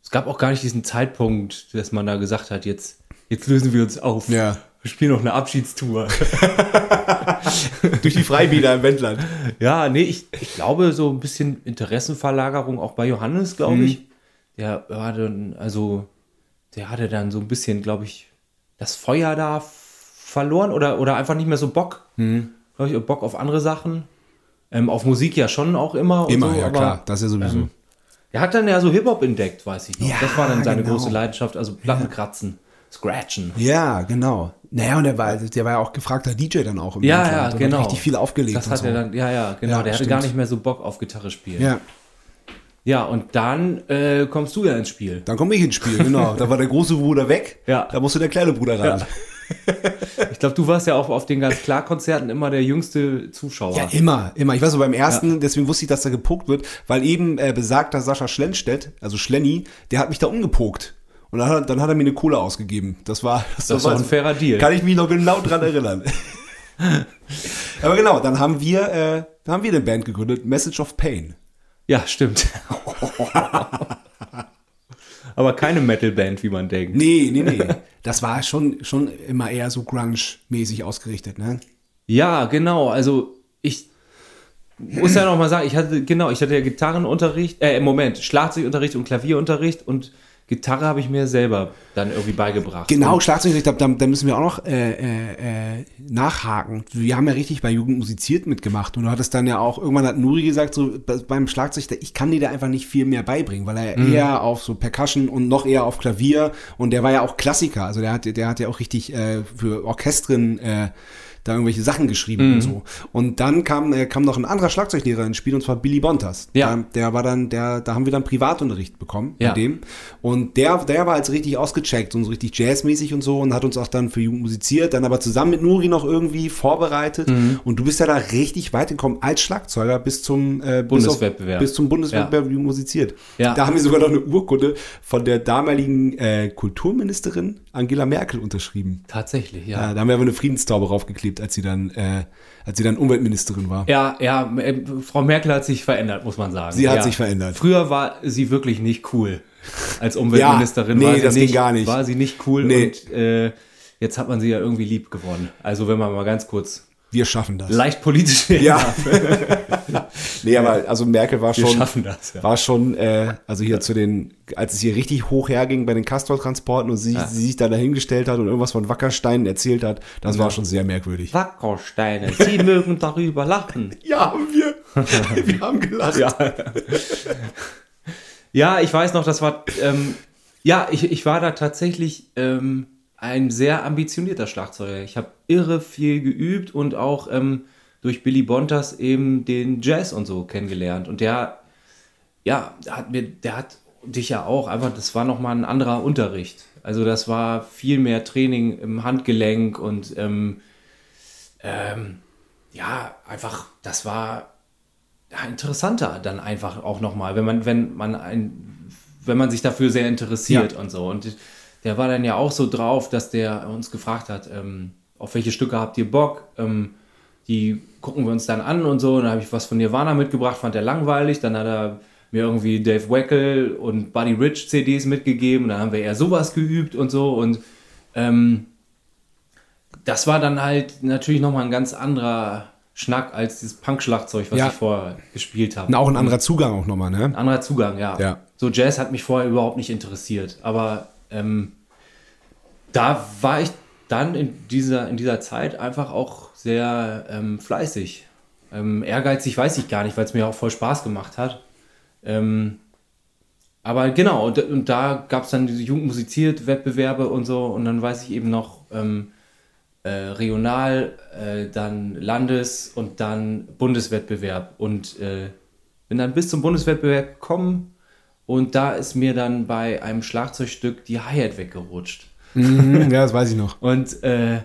es gab auch gar nicht diesen Zeitpunkt, dass man da gesagt hat, jetzt, jetzt lösen wir uns auf. Ja. Wir spielen noch eine Abschiedstour. [laughs] Durch die Freibäder im Wendland. ja, nee, ich, ich glaube, so ein bisschen Interessenverlagerung auch bei Johannes, glaube ich. Der war dann, also, der hatte dann so ein bisschen, glaube ich, das Feuer da verloren oder, oder einfach nicht mehr so Bock. Glaube ich, Bock auf andere Sachen. Ähm, auf Musik ja schon auch immer. Immer, so, ja aber- klar. Das ist ja sowieso. Er hat dann ja so Hip-Hop entdeckt, weiß ich noch. Ja, das war dann seine genau. große Leidenschaft, also Plattenkratzen, Scratchen. Ja, genau. Naja, und der war, der war ja auch gefragter DJ dann auch im Ja, Wendland ja, und hat genau. richtig viel aufgelegt. Das hat so. er dann, ja, ja, genau. Ja, der hatte stimmt. gar nicht mehr so Bock auf Gitarre spielen. Ja, Ja, und dann äh, kommst du ja ins Spiel. dann komme ich ins Spiel, genau. [laughs] Da war der große Bruder weg. Ja. Da musste der kleine Bruder ran. [laughs] Ich glaube, du warst ja auch auf den ganz klar Konzerten immer der jüngste Zuschauer. Ja, immer, immer. Ich weiß so beim ersten, deswegen wusste ich, dass da gepokt wird, weil eben äh, besagter Sascha Schlenstedt, also Schlenny, der hat mich da umgepokt. Und dann hat, dann hat er mir eine Kohle ausgegeben. Das war das, Das war ein fairer Deal. Kann ich mich noch genau dran erinnern. [laughs] Aber genau, dann haben wir, äh, dann haben wir eine Band gegründet, Message of Pain. Ja, stimmt. [laughs] Aber keine Metalband, wie man denkt. Nee, nee, nee. Das war schon, schon immer eher so Grunge-mäßig ausgerichtet, ne? Ja, genau. Also ich muss ja noch mal sagen, ich hatte genau, ich hatte ja Gitarrenunterricht, äh, im Moment Schlagzeugunterricht und Klavierunterricht und Gitarre habe ich mir selber dann irgendwie beigebracht. Genau, Schlagzeug, ich glaube, da, da müssen wir auch noch äh, äh, äh, nachhaken. Wir haben ja richtig bei Jugend musiziert mitgemacht und du hattest dann ja auch, irgendwann hat Nuri gesagt, so be- beim Schlagzeug, ich kann dir da einfach nicht viel mehr beibringen, weil er eher auf so Percussion und noch eher auf Klavier und der war ja auch Klassiker, also der hat, der hat ja auch richtig äh, für Orchestren äh, da irgendwelche Sachen geschrieben Mhm. und so. Und dann kam, äh, kam noch ein anderer Schlagzeuglehrer ins Spiel, und zwar Billy Bontas. Ja. Der, der war dann, der, da haben wir dann Privatunterricht bekommen Ja. mit dem. Und der, der war als richtig ausgecheckt und so richtig jazzmäßig und so und hat uns auch dann für Jugend musiziert, dann aber zusammen mit Nuri noch irgendwie vorbereitet. Mhm. Und du bist ja da richtig weit gekommen als Schlagzeuger bis zum äh, bis Bundeswettbewerb. Bis zum Bundeswettbewerb Jugend musiziert. Ja. Da haben wir sogar noch eine Urkunde von der damaligen äh, Kulturministerin Angela Merkel unterschrieben. Tatsächlich, Ja, ja. da haben wir aber eine Friedenstaube raufgeklebt, als sie dann, äh, als sie dann Umweltministerin war. Ja, ja, äh, Frau Merkel hat sich verändert, muss man sagen. Sie hat ja. sich verändert. Früher war sie wirklich nicht cool. Als Umweltministerin [laughs] Ja, nee, war sie das ging nicht, gar nicht. War sie nicht cool Nee. und äh, jetzt hat man sie ja irgendwie lieb gewonnen. Also wenn man mal ganz kurz Wir schaffen das. leicht politisch Ja. [laughs] Nee, aber also Merkel war Wir schon, schaffen das, ja. war schon, äh, also hier zu den, als es hier richtig hoch herging bei den Castor-Transporten und sie, sie sich da dahingestellt hat und irgendwas von Wackersteinen erzählt hat, das war schon sehr merkwürdig. Wackersteine, Sie [laughs] mögen darüber lachen. Ja, und wir, [laughs] wir haben gelacht. Ja. ja, ich weiß noch, das war, ähm, ja, ich, ich war da tatsächlich ähm, ein sehr ambitionierter Schlagzeuger. Ich habe irre viel geübt und auch ähm, durch Billy Bontas eben den Jazz und so kennengelernt. Und der, ja, hat mir, der hat dich ja auch einfach, das war nochmal ein anderer Unterricht. Also das war viel mehr Training im Handgelenk und ähm, ähm, ja, einfach, das war ja, interessanter dann einfach auch nochmal, wenn man, wenn man ein, wenn man sich dafür sehr interessiert Ja. und so. Und der war dann ja auch so drauf, dass der uns gefragt hat, ähm, auf welche Stücke habt ihr Bock? Ähm, die gucken wir uns dann an und so. Und dann habe ich was von Nirvana mitgebracht, fand er langweilig. Dann hat er mir irgendwie Dave Weckel und Buddy Rich CDs mitgegeben. Dann haben wir eher sowas geübt und so. Und ähm, das war dann halt natürlich nochmal ein ganz anderer Schnack als dieses Punk-Schlagzeug, was Ja. ich vorher gespielt habe. Und auch ein anderer Zugang auch nochmal, ne? anderer Zugang, ja. Ja. So Jazz hat mich vorher überhaupt nicht interessiert. Aber ähm, da war ich dann in dieser, in dieser Zeit einfach auch sehr ähm, fleißig. Ähm, ehrgeizig weiß ich gar nicht, weil es mir auch voll Spaß gemacht hat. Ähm, aber genau, und, und da gab es dann diese Jugendmusiziert-Wettbewerbe und so. Und dann weiß ich eben noch ähm, äh, regional, äh, dann Landes- und dann Bundeswettbewerb. Und äh, bin dann bis zum Bundeswettbewerb gekommen. Und da ist mir dann bei einem Schlagzeugstück die Hi-Hat weggerutscht. Mhm, ja, das weiß ich noch. [laughs] Und äh,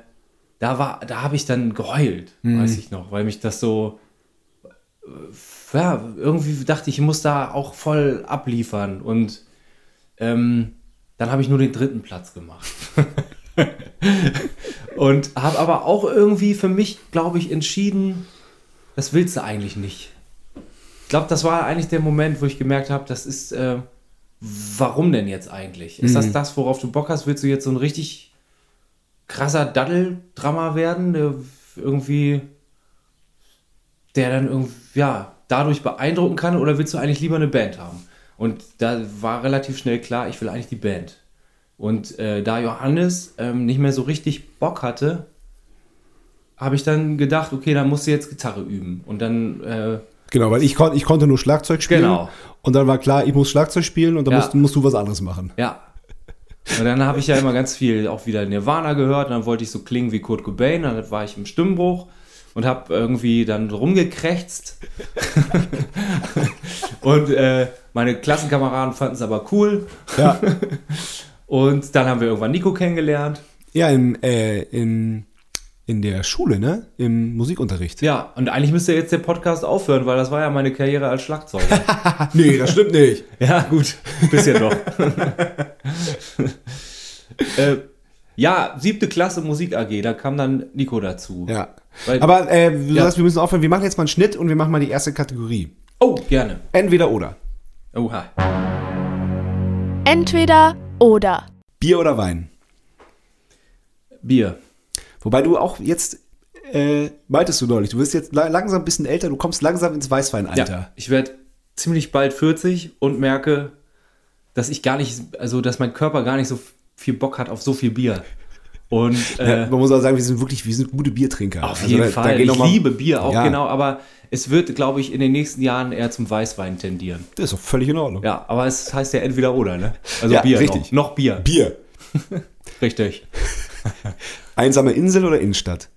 da war, da habe ich dann geheult, weiß ich noch, weil mich das so, äh, ja, irgendwie dachte ich, ich muss da auch voll abliefern. Und ähm, dann habe ich nur den dritten Platz gemacht. [laughs] und habe aber auch irgendwie für mich, glaube ich, entschieden, das willst du eigentlich nicht. Ich glaube, das war eigentlich der Moment, wo ich gemerkt habe, das ist, äh, warum denn jetzt eigentlich? Ist das das, worauf du Bock hast? Willst du jetzt so ein richtig krasser Daddeldrama werden, der irgendwie, der dann irgendwie, ja, dadurch beeindrucken kann oder willst du eigentlich lieber eine Band haben? Und da war relativ schnell klar, ich will eigentlich die Band. Und äh, da Johannes ähm, nicht mehr so richtig Bock hatte, habe ich dann gedacht, okay, dann musst du jetzt Gitarre üben. Und dann, äh, Genau, weil ich, kon ich konnte nur Schlagzeug spielen. Genau. Und dann war klar, ich muss Schlagzeug spielen und dann Ja. musst, musst du was anderes machen. ja. Und dann habe ich ja immer ganz viel auch wieder Nirvana gehört. Und dann wollte ich so klingen wie Kurt Cobain. Dann war ich im Stimmbruch und habe irgendwie dann rumgekrächzt. [laughs] und äh, meine Klassenkameraden fanden es aber cool. Ja, [laughs] Und dann haben wir irgendwann Nico kennengelernt. ja in, äh, in, in der Schule, ne? Im Musikunterricht. Ja, und eigentlich müsste jetzt der Podcast aufhören, weil das war ja meine Karriere als Schlagzeuger. [laughs] Nee, das stimmt nicht. [laughs] ja, gut, bisschen doch. [laughs] äh, ja, siebte Klasse Musik AG, da kam dann Nico dazu. Ja. Weil- Aber äh, du Ja. sagst, wir müssen aufhören. Wir machen jetzt mal einen Schnitt und wir machen mal die erste Kategorie. Oh, gerne. Entweder oder. Oha. Entweder oder. Bier oder Wein. Bier. Wobei du auch jetzt, äh, meintest du neulich, du wirst jetzt la langsam ein bisschen älter, du kommst langsam ins Weißweinalter. Ja, ich werde ziemlich bald 40 und merke, dass ich gar nicht, also dass mein Körper gar nicht so viel Bock hat auf so viel Bier. Und [laughs] Ja, äh, man muss auch sagen, wir sind wirklich, wir sind gute Biertrinker. Auf Also jeden da- da Fall. noch ich mal- liebe Bier auch Ja. genau, aber es wird, glaube ich, in den nächsten Jahren eher zum Weißwein tendieren. Das ist doch völlig in Ordnung. Ja, aber es heißt ja entweder oder, ne? Also Ja, Bier richtig. Noch. noch Bier. Bier. [laughs] Richtig. [laughs] [laughs] Einsame Insel oder Innenstadt?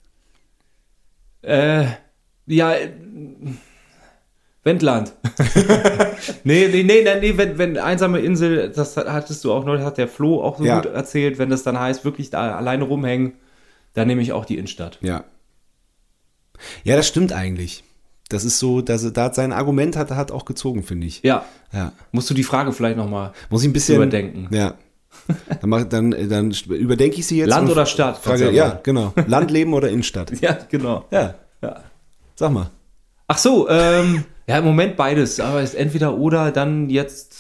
Äh, ja, äh, Wendland. nee, [laughs] nee, nee, nee, nee wenn, wenn einsame Insel, das hattest du auch noch, hat der Flo auch so Ja. gut erzählt, wenn das dann heißt, wirklich da alleine rumhängen, dann nehme ich auch die Innenstadt. Ja. Ja, das stimmt eigentlich. Das ist so, dass er da sein Argument hat, hat auch gezogen, finde ich. Ja, Ja. musst du die Frage vielleicht nochmal Muss ich ein bisschen überdenken. Ja. [laughs] Dann, mach, dann, dann überdenke ich sie jetzt. Land oder Stadt? Frage, ja, genau. [laughs] Landleben oder Innenstadt? Ja, genau. Ja, Ja. sag mal. Ach so, ähm, ja, im Moment beides, aber ist entweder oder dann jetzt,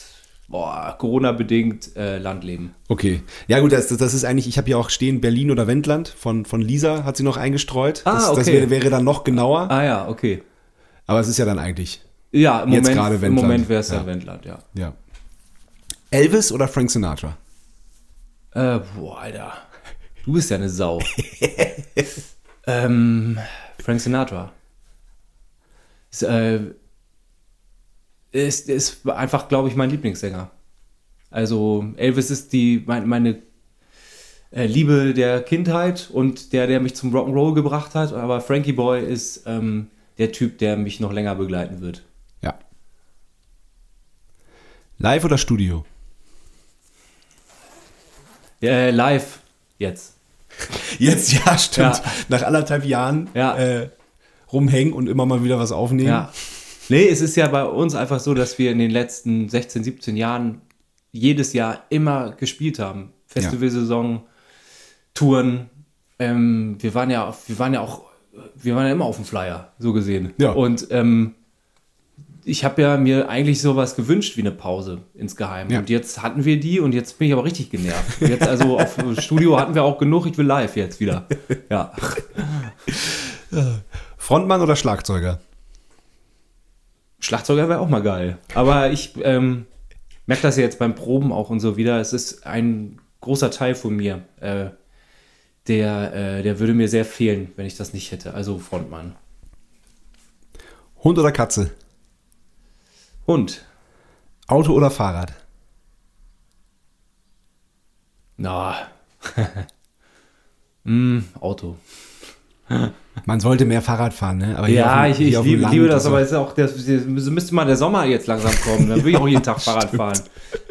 Corona-bedingt äh, Landleben. Okay. Ja, gut, das, das ist eigentlich, ich habe hier auch stehen Berlin oder Wendland von, von Lisa, hat sie noch eingestreut. Ah, das, das okay. wäre, wäre dann noch genauer. Ah ja, okay. Aber es ist ja dann eigentlich. Ja, im Jetzt Moment, im. Moment wäre es Ja. ja Wendland, ja. Ja. Elvis oder Frank Sinatra? Äh, boah, Alter. Du bist ja eine Sau. [laughs] ähm, Frank Sinatra. Ist, äh, ist, ist einfach, glaube ich, mein Lieblingssänger. Also, Elvis ist die, mein, meine äh, Liebe der Kindheit und der, der mich zum Rock'n'Roll gebracht hat. Aber Frankie Boy ist ähm, der Typ, der mich noch länger begleiten wird. Ja. Live oder Studio? Äh, live jetzt. Jetzt, ja, stimmt. Ja. Nach anderthalb Jahren Ja. äh, rumhängen und immer mal wieder was aufnehmen. Ja. Nee, es ist ja bei uns einfach so, dass wir in den letzten 16, 17 Jahren jedes Jahr immer gespielt haben. Festivalsaison, Touren. Ähm, wir waren ja, wir waren ja auch, wir waren ja immer auf dem Flyer, so gesehen. Ja. Und ähm, ich habe ja mir eigentlich sowas gewünscht wie eine Pause insgeheim. Ja. Und jetzt hatten wir die und jetzt bin ich aber richtig genervt. Jetzt also auf [laughs] Studio hatten wir auch genug, ich will live jetzt wieder. Ja. [laughs] Frontmann oder Schlagzeuger? Schlagzeuger wäre auch mal geil. Aber ich ähm, merke das ja jetzt beim Proben auch und so wieder. Es ist ein großer Teil von mir, äh, der, äh, der würde mir sehr fehlen, wenn ich das nicht hätte. Also Frontmann. Hund oder Katze? Hund. Auto oder Fahrrad? Na. mm, [laughs] Auto. Man sollte mehr Fahrrad fahren, ne? Aber Ja, dem- ich, ich liebe, liebe das, und aber es ist auch, das, das müsste mal der Sommer jetzt langsam kommen. Dann will ich auch jeden Tag [laughs] Fahrrad fahren.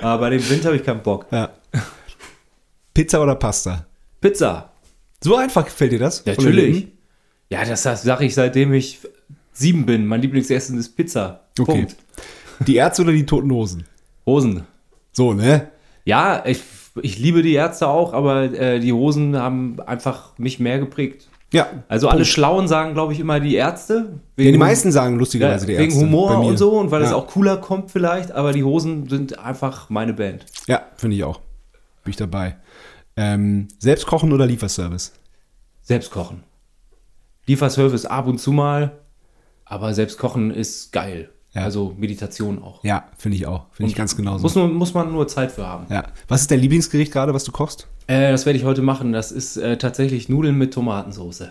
Aber bei dem Winter habe ich keinen Bock. Ja. Pizza oder Pasta? Pizza. So einfach fällt dir das? Natürlich. Ja, das sage ich seitdem ich sieben bin. Mein Lieblingsessen ist Pizza. Okay. Die Ärzte oder die Toten Hosen? Hosen. So, ne? Ja, ich, ich liebe die Ärzte auch, aber äh, die Hosen haben einfach mich mehr geprägt. Ja. Also alle Schlauen sagen, glaube ich, immer die Ärzte. Ja, die meisten sagen lustigerweise ja, die wegen Ärzte. Humor bei mir. und so und weil es ja. auch cooler kommt vielleicht, aber die Hosen sind einfach meine Band. Ja, finde ich auch. Bin ich dabei. Ähm, selbst kochen oder Lieferservice? Selbst kochen. Lieferservice ab und zu mal, aber selbst kochen ist geil. Ja. Also Meditation auch. Ja, finde ich auch. Finde ich ganz genauso. Muss, nur, muss man nur Zeit für haben. ja. Was ist dein Lieblingsgericht gerade, was du kochst? Äh, das werde ich heute machen. Das ist äh, tatsächlich Nudeln mit Tomatensauce.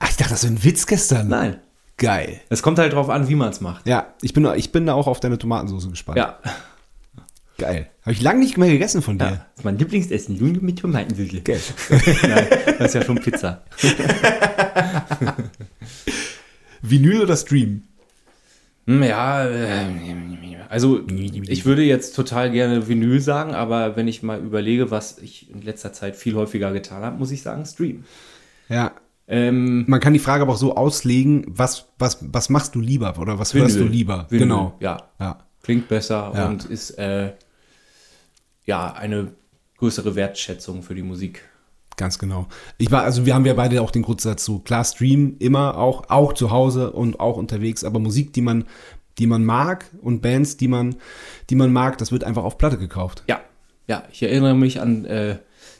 Ach, ich dachte, das wäre ein Witz gestern. Nein. Geil. Es kommt halt drauf an, wie man es macht. Ja, ich bin, ich bin da auch auf deine Tomatensauce gespannt. Ja. Geil. Habe ich lange nicht mehr gegessen von dir. ja. Das ist mein Lieblingsessen. Nudeln mit Tomatensauce. Geil. [laughs] Nein, das ist ja schon Pizza. [laughs] Vinyl oder Stream? Hm, Ja, äh, also ich würde jetzt total gerne Vinyl sagen, aber wenn ich mal überlege, was ich in letzter Zeit viel häufiger getan habe, muss ich sagen Stream. Ja. Ähm, Man kann die Frage aber auch so auslegen, was, was, was machst du lieber oder was hörst du lieber? Vinyl, Genau. Ja, Ja. klingt besser Ja. und ist äh, ja eine größere Wertschätzung für die Musik. Ganz genau. Ich war, also wir haben ja beide auch den Grundsatz so, klar, Stream immer auch, auch zu Hause und auch unterwegs, aber Musik, die man, die man mag und Bands, die man, die man mag, das wird einfach auf Platte gekauft. Ja, ja, ich erinnere mich an äh,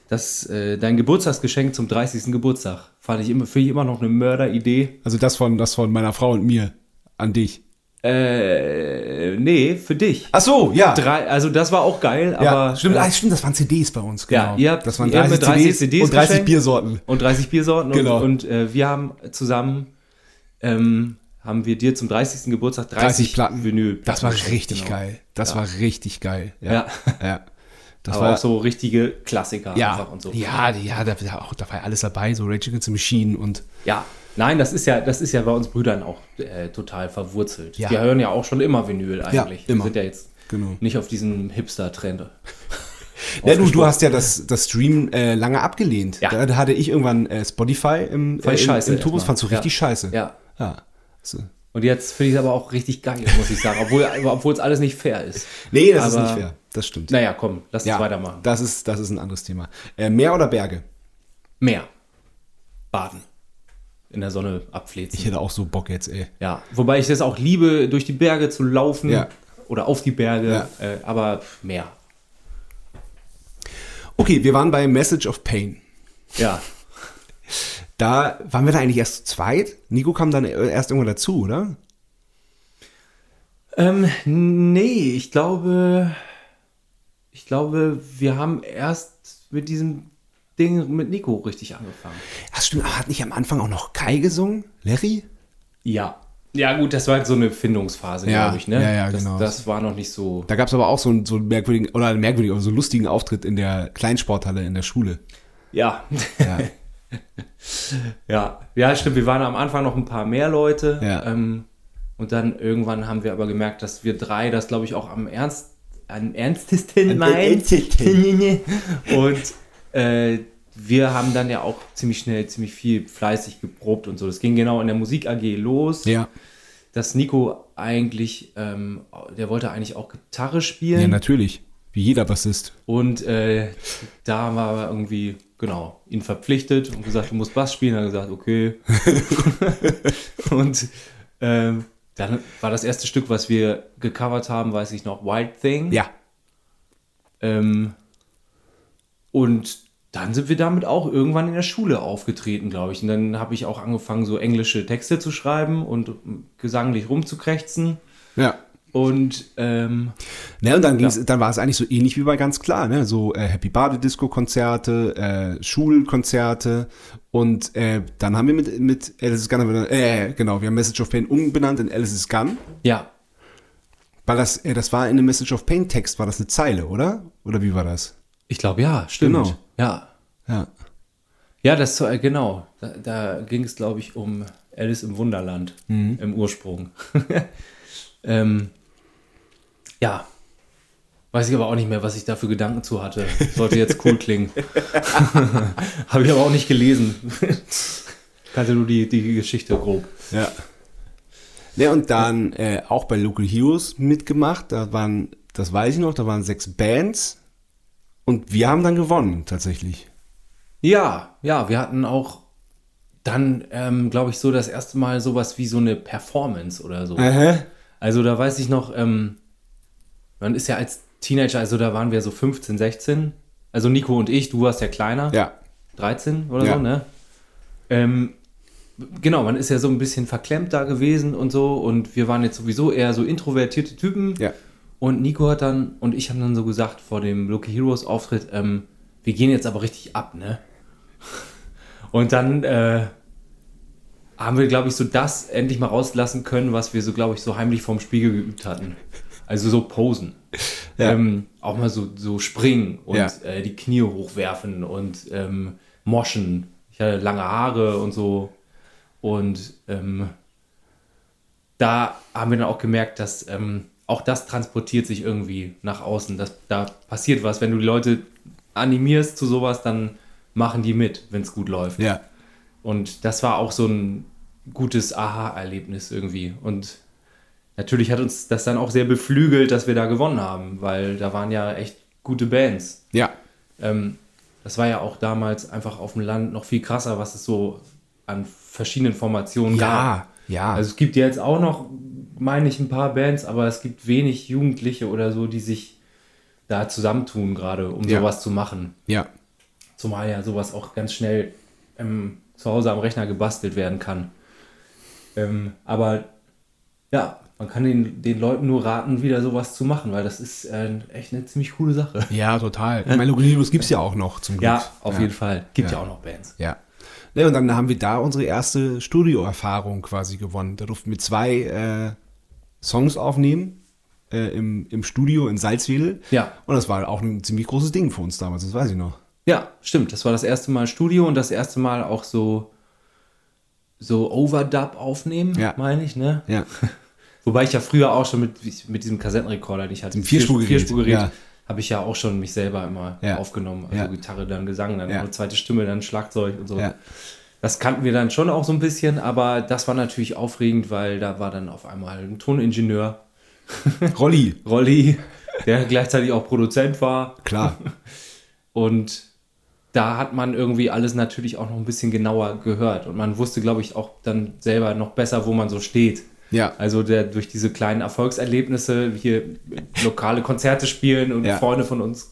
das, äh, dein Geburtstagsgeschenk zum 30. Geburtstag. Fand ich immer, finde ich immer noch eine Mörderidee. Also das von, das von meiner Frau und mir an dich. Äh, nee, für dich. Ach so, ja. Drei, also das war auch geil, ja, aber stimmt, äh, ah, stimmt, das waren CDs bei uns, genau. Ja, ihr habt- das waren ihr habt 30, mir 30 CDs, CDs und 30 geschenkt. Biersorten. und 30 Biersorten Genau. und, und äh, wir haben zusammen ähm, haben wir dir zum 30. Geburtstag 30, 30 Platten. Vinyl. Das war richtig genau. geil. Das Ja. war richtig geil. Ja. ja. [laughs] Das aber war auch so richtige Klassiker ja, einfach und so. ja, ja, da, da, auch, da war ja alles dabei, so Rage Against the Machine und Ja, Nein, das ist ja, das ist ja bei uns Brüdern auch äh, total verwurzelt. Ja. Wir hören ja auch schon immer Vinyl eigentlich. immer. Wir sind ja jetzt Genau. nicht auf diesen Hipster-Trend. [laughs] Ja, du, du hast ja das, das Stream äh, lange abgelehnt. Ja. Da, da hatte ich irgendwann äh, Spotify im, äh, im, im Tourbus, fandst du richtig Ja. scheiße. Ja. ja. So. Und jetzt finde ich es aber auch richtig geil, muss ich sagen. Obwohl [laughs] es alles nicht fair ist. Nee, das ist Aber- nicht fair. Das stimmt. Naja, komm, lass ja, uns weitermachen. Das ist, das ist ein anderes Thema. Äh, Meer oder Berge? Meer. Baden. In der Sonne abfläzen. Ich hätte auch so Bock jetzt, ey. Ja, wobei ich das auch liebe, durch die Berge zu laufen Ja. oder auf die Berge, Ja. äh, aber mehr. Okay, wir waren bei Message of Pain. Ja, Da waren wir da eigentlich erst zu zweit. Nico kam dann erst irgendwann dazu, oder? ähm, nee, ich glaube, ich glaube, wir haben erst mit diesem Ding mit Nico richtig angefangen. Ja, stimmt. Hat nicht am Anfang auch noch Kai gesungen? Larry? Ja. Ja, gut, das war halt so eine Findungsphase, Ja, glaube ich, ne? ja, ja, das, genau. Das war noch nicht so. Da gab es aber auch so einen, so einen merkwürdigen, oder einen merkwürdigen, aber so einen lustigen Auftritt in der Kleinsporthalle in der Schule. Ja. Ja. [laughs] Ja, ja, stimmt. Wir waren am Anfang noch ein paar mehr Leute. Ja. Ähm, und dann irgendwann haben wir aber gemerkt, dass wir drei das, glaube ich, auch am ernst, am ernstesten meinen. [laughs] und äh, wir haben dann ja auch ziemlich schnell, ziemlich viel fleißig geprobt und so. Das ging genau in der Musik AG los. Ja. Dass Nico eigentlich, ähm, der wollte eigentlich auch Gitarre Ja, spielen. natürlich. Wie jeder Bassist. Und äh, da wir aber irgendwie, genau, ihn verpflichtet und gesagt, du musst Bass spielen. Er hat gesagt, okay. [laughs] und ähm, dann war das erste Stück, was wir gecovert haben, weiß ich noch, Wild Thing. Ja. Ähm, und dann sind wir damit auch irgendwann in der Schule aufgetreten, glaube ich. Und dann habe ich auch angefangen, so englische Texte zu schreiben und gesanglich rumzukrächzen. Ja. Und ähm, Ne, und dann, ging's, dann war es eigentlich so ähnlich wie bei ganz klar, ne? So äh, Happy Bade Disco Konzerte, äh, Schulkonzerte und äh, dann haben wir mit mit Alice is Gun, äh, genau, wir haben Message of Pain umbenannt in Alice is Gun, ja, weil das äh, das war in dem Message of Pain Text war das eine Zeile, oder? Oder wie war das? Ich glaube, ja, stimmt. Genau. Ja. Ja. Ja, das äh, genau. Da, da ging es, glaube ich, um Alice im Wunderland im Ursprung. [laughs] ähm, ja. Weiß ich aber auch nicht mehr, was ich da für Gedanken zu hatte. Sollte jetzt cool klingen. [laughs] [laughs] Habe ich aber auch nicht gelesen. Kannte nur die, die Geschichte grob. Ja. Ne, und dann äh, auch bei Local Heroes mitgemacht. Da waren, das weiß ich noch, da waren sechs Bands. Und wir haben dann gewonnen, tatsächlich. Ja, ja, wir hatten auch dann, ähm, glaube ich, so das erste Mal sowas wie so eine Performance oder so. Aha. Also da weiß ich noch, ähm, man ist ja als Teenager, also da waren wir so 15, 16. Also Nico und ich, du warst ja kleiner, Ja. 13 oder Ja. so, ne? Ähm, genau, man ist ja so ein bisschen verklemmt da gewesen und so und wir waren jetzt sowieso eher so introvertierte Typen. Ja. Und Nico hat dann und ich haben dann so gesagt vor dem Loki Heroes Auftritt, ähm, wir gehen jetzt aber richtig ab, ne? [laughs] Und dann äh, haben wir, glaube ich, so das endlich mal rauslassen können, was wir so, glaube ich, so heimlich vorm Spiegel geübt hatten. Also so posen. [laughs] Ja. Ähm, auch mal so, so springen und Ja. äh, die Knie hochwerfen und ähm, moschen. Ich hatte lange Haare und so. Und ähm, da haben wir dann auch gemerkt, dass ähm, auch das transportiert sich irgendwie nach außen. Dass, da passiert was. Wenn du die Leute animierst zu sowas, dann machen die mit, wenn es gut läuft. Ja. Und das war auch so ein gutes Aha-Erlebnis irgendwie. Und natürlich hat uns das dann auch sehr beflügelt, dass wir da gewonnen haben, weil da waren ja echt gute Bands. Ja. Ähm, das war ja auch damals einfach auf dem Land noch viel krasser, was es so an verschiedenen Formationen gab. Ja. Ja. Also es gibt jetzt auch noch, meine ich, ein paar Bands, aber es gibt wenig Jugendliche oder so, die sich da zusammentun gerade, um Ja. sowas zu machen. ja. Zumal ja sowas auch ganz schnell ähm, zu Hause am Rechner gebastelt werden kann. Ähm, aber ja, man kann den, den Leuten nur raten, wieder sowas zu machen, weil das ist äh, echt eine ziemlich coole Sache. Ja, total. Ich meine, Heroes gibt es ja auch noch zum Glück. Ja, auf jeden Fall. Gibt ja. Ja. auch noch Bands. Ja. Ne, und dann haben wir da unsere erste Studioerfahrung quasi gewonnen. Da durften wir zwei äh, Songs aufnehmen äh, im, im Studio in Salzwedel. Ja. Und das war auch ein ziemlich großes Ding für uns damals, das weiß ich noch. Ja, stimmt. Das war das erste Mal Studio und das erste Mal auch so so Overdub aufnehmen, Ja. meine ich, ne? Ja. [laughs] Wobei ich ja früher auch schon mit, mit diesem Kassettenrekorder, den ich hatte, Vierspurgerät, Vierspurgerät ja. habe ich ja auch schon mich selber immer Ja. aufgenommen. Also Ja. Gitarre, dann Gesang, dann Ja. eine zweite Stimme, dann Schlagzeug und so. Das kannten wir dann schon auch so ein bisschen, aber das war natürlich aufregend, weil da war dann auf einmal ein Toningenieur, [laughs] Rolli, Rolli, der gleichzeitig auch Produzent war. klar. [laughs] Und da hat man irgendwie alles natürlich auch noch ein bisschen genauer gehört. Und man wusste, glaube ich, auch dann selber noch besser, wo man so steht. Ja. Also der, durch diese kleinen Erfolgserlebnisse, hier lokale Konzerte spielen und Ja. Freunde von uns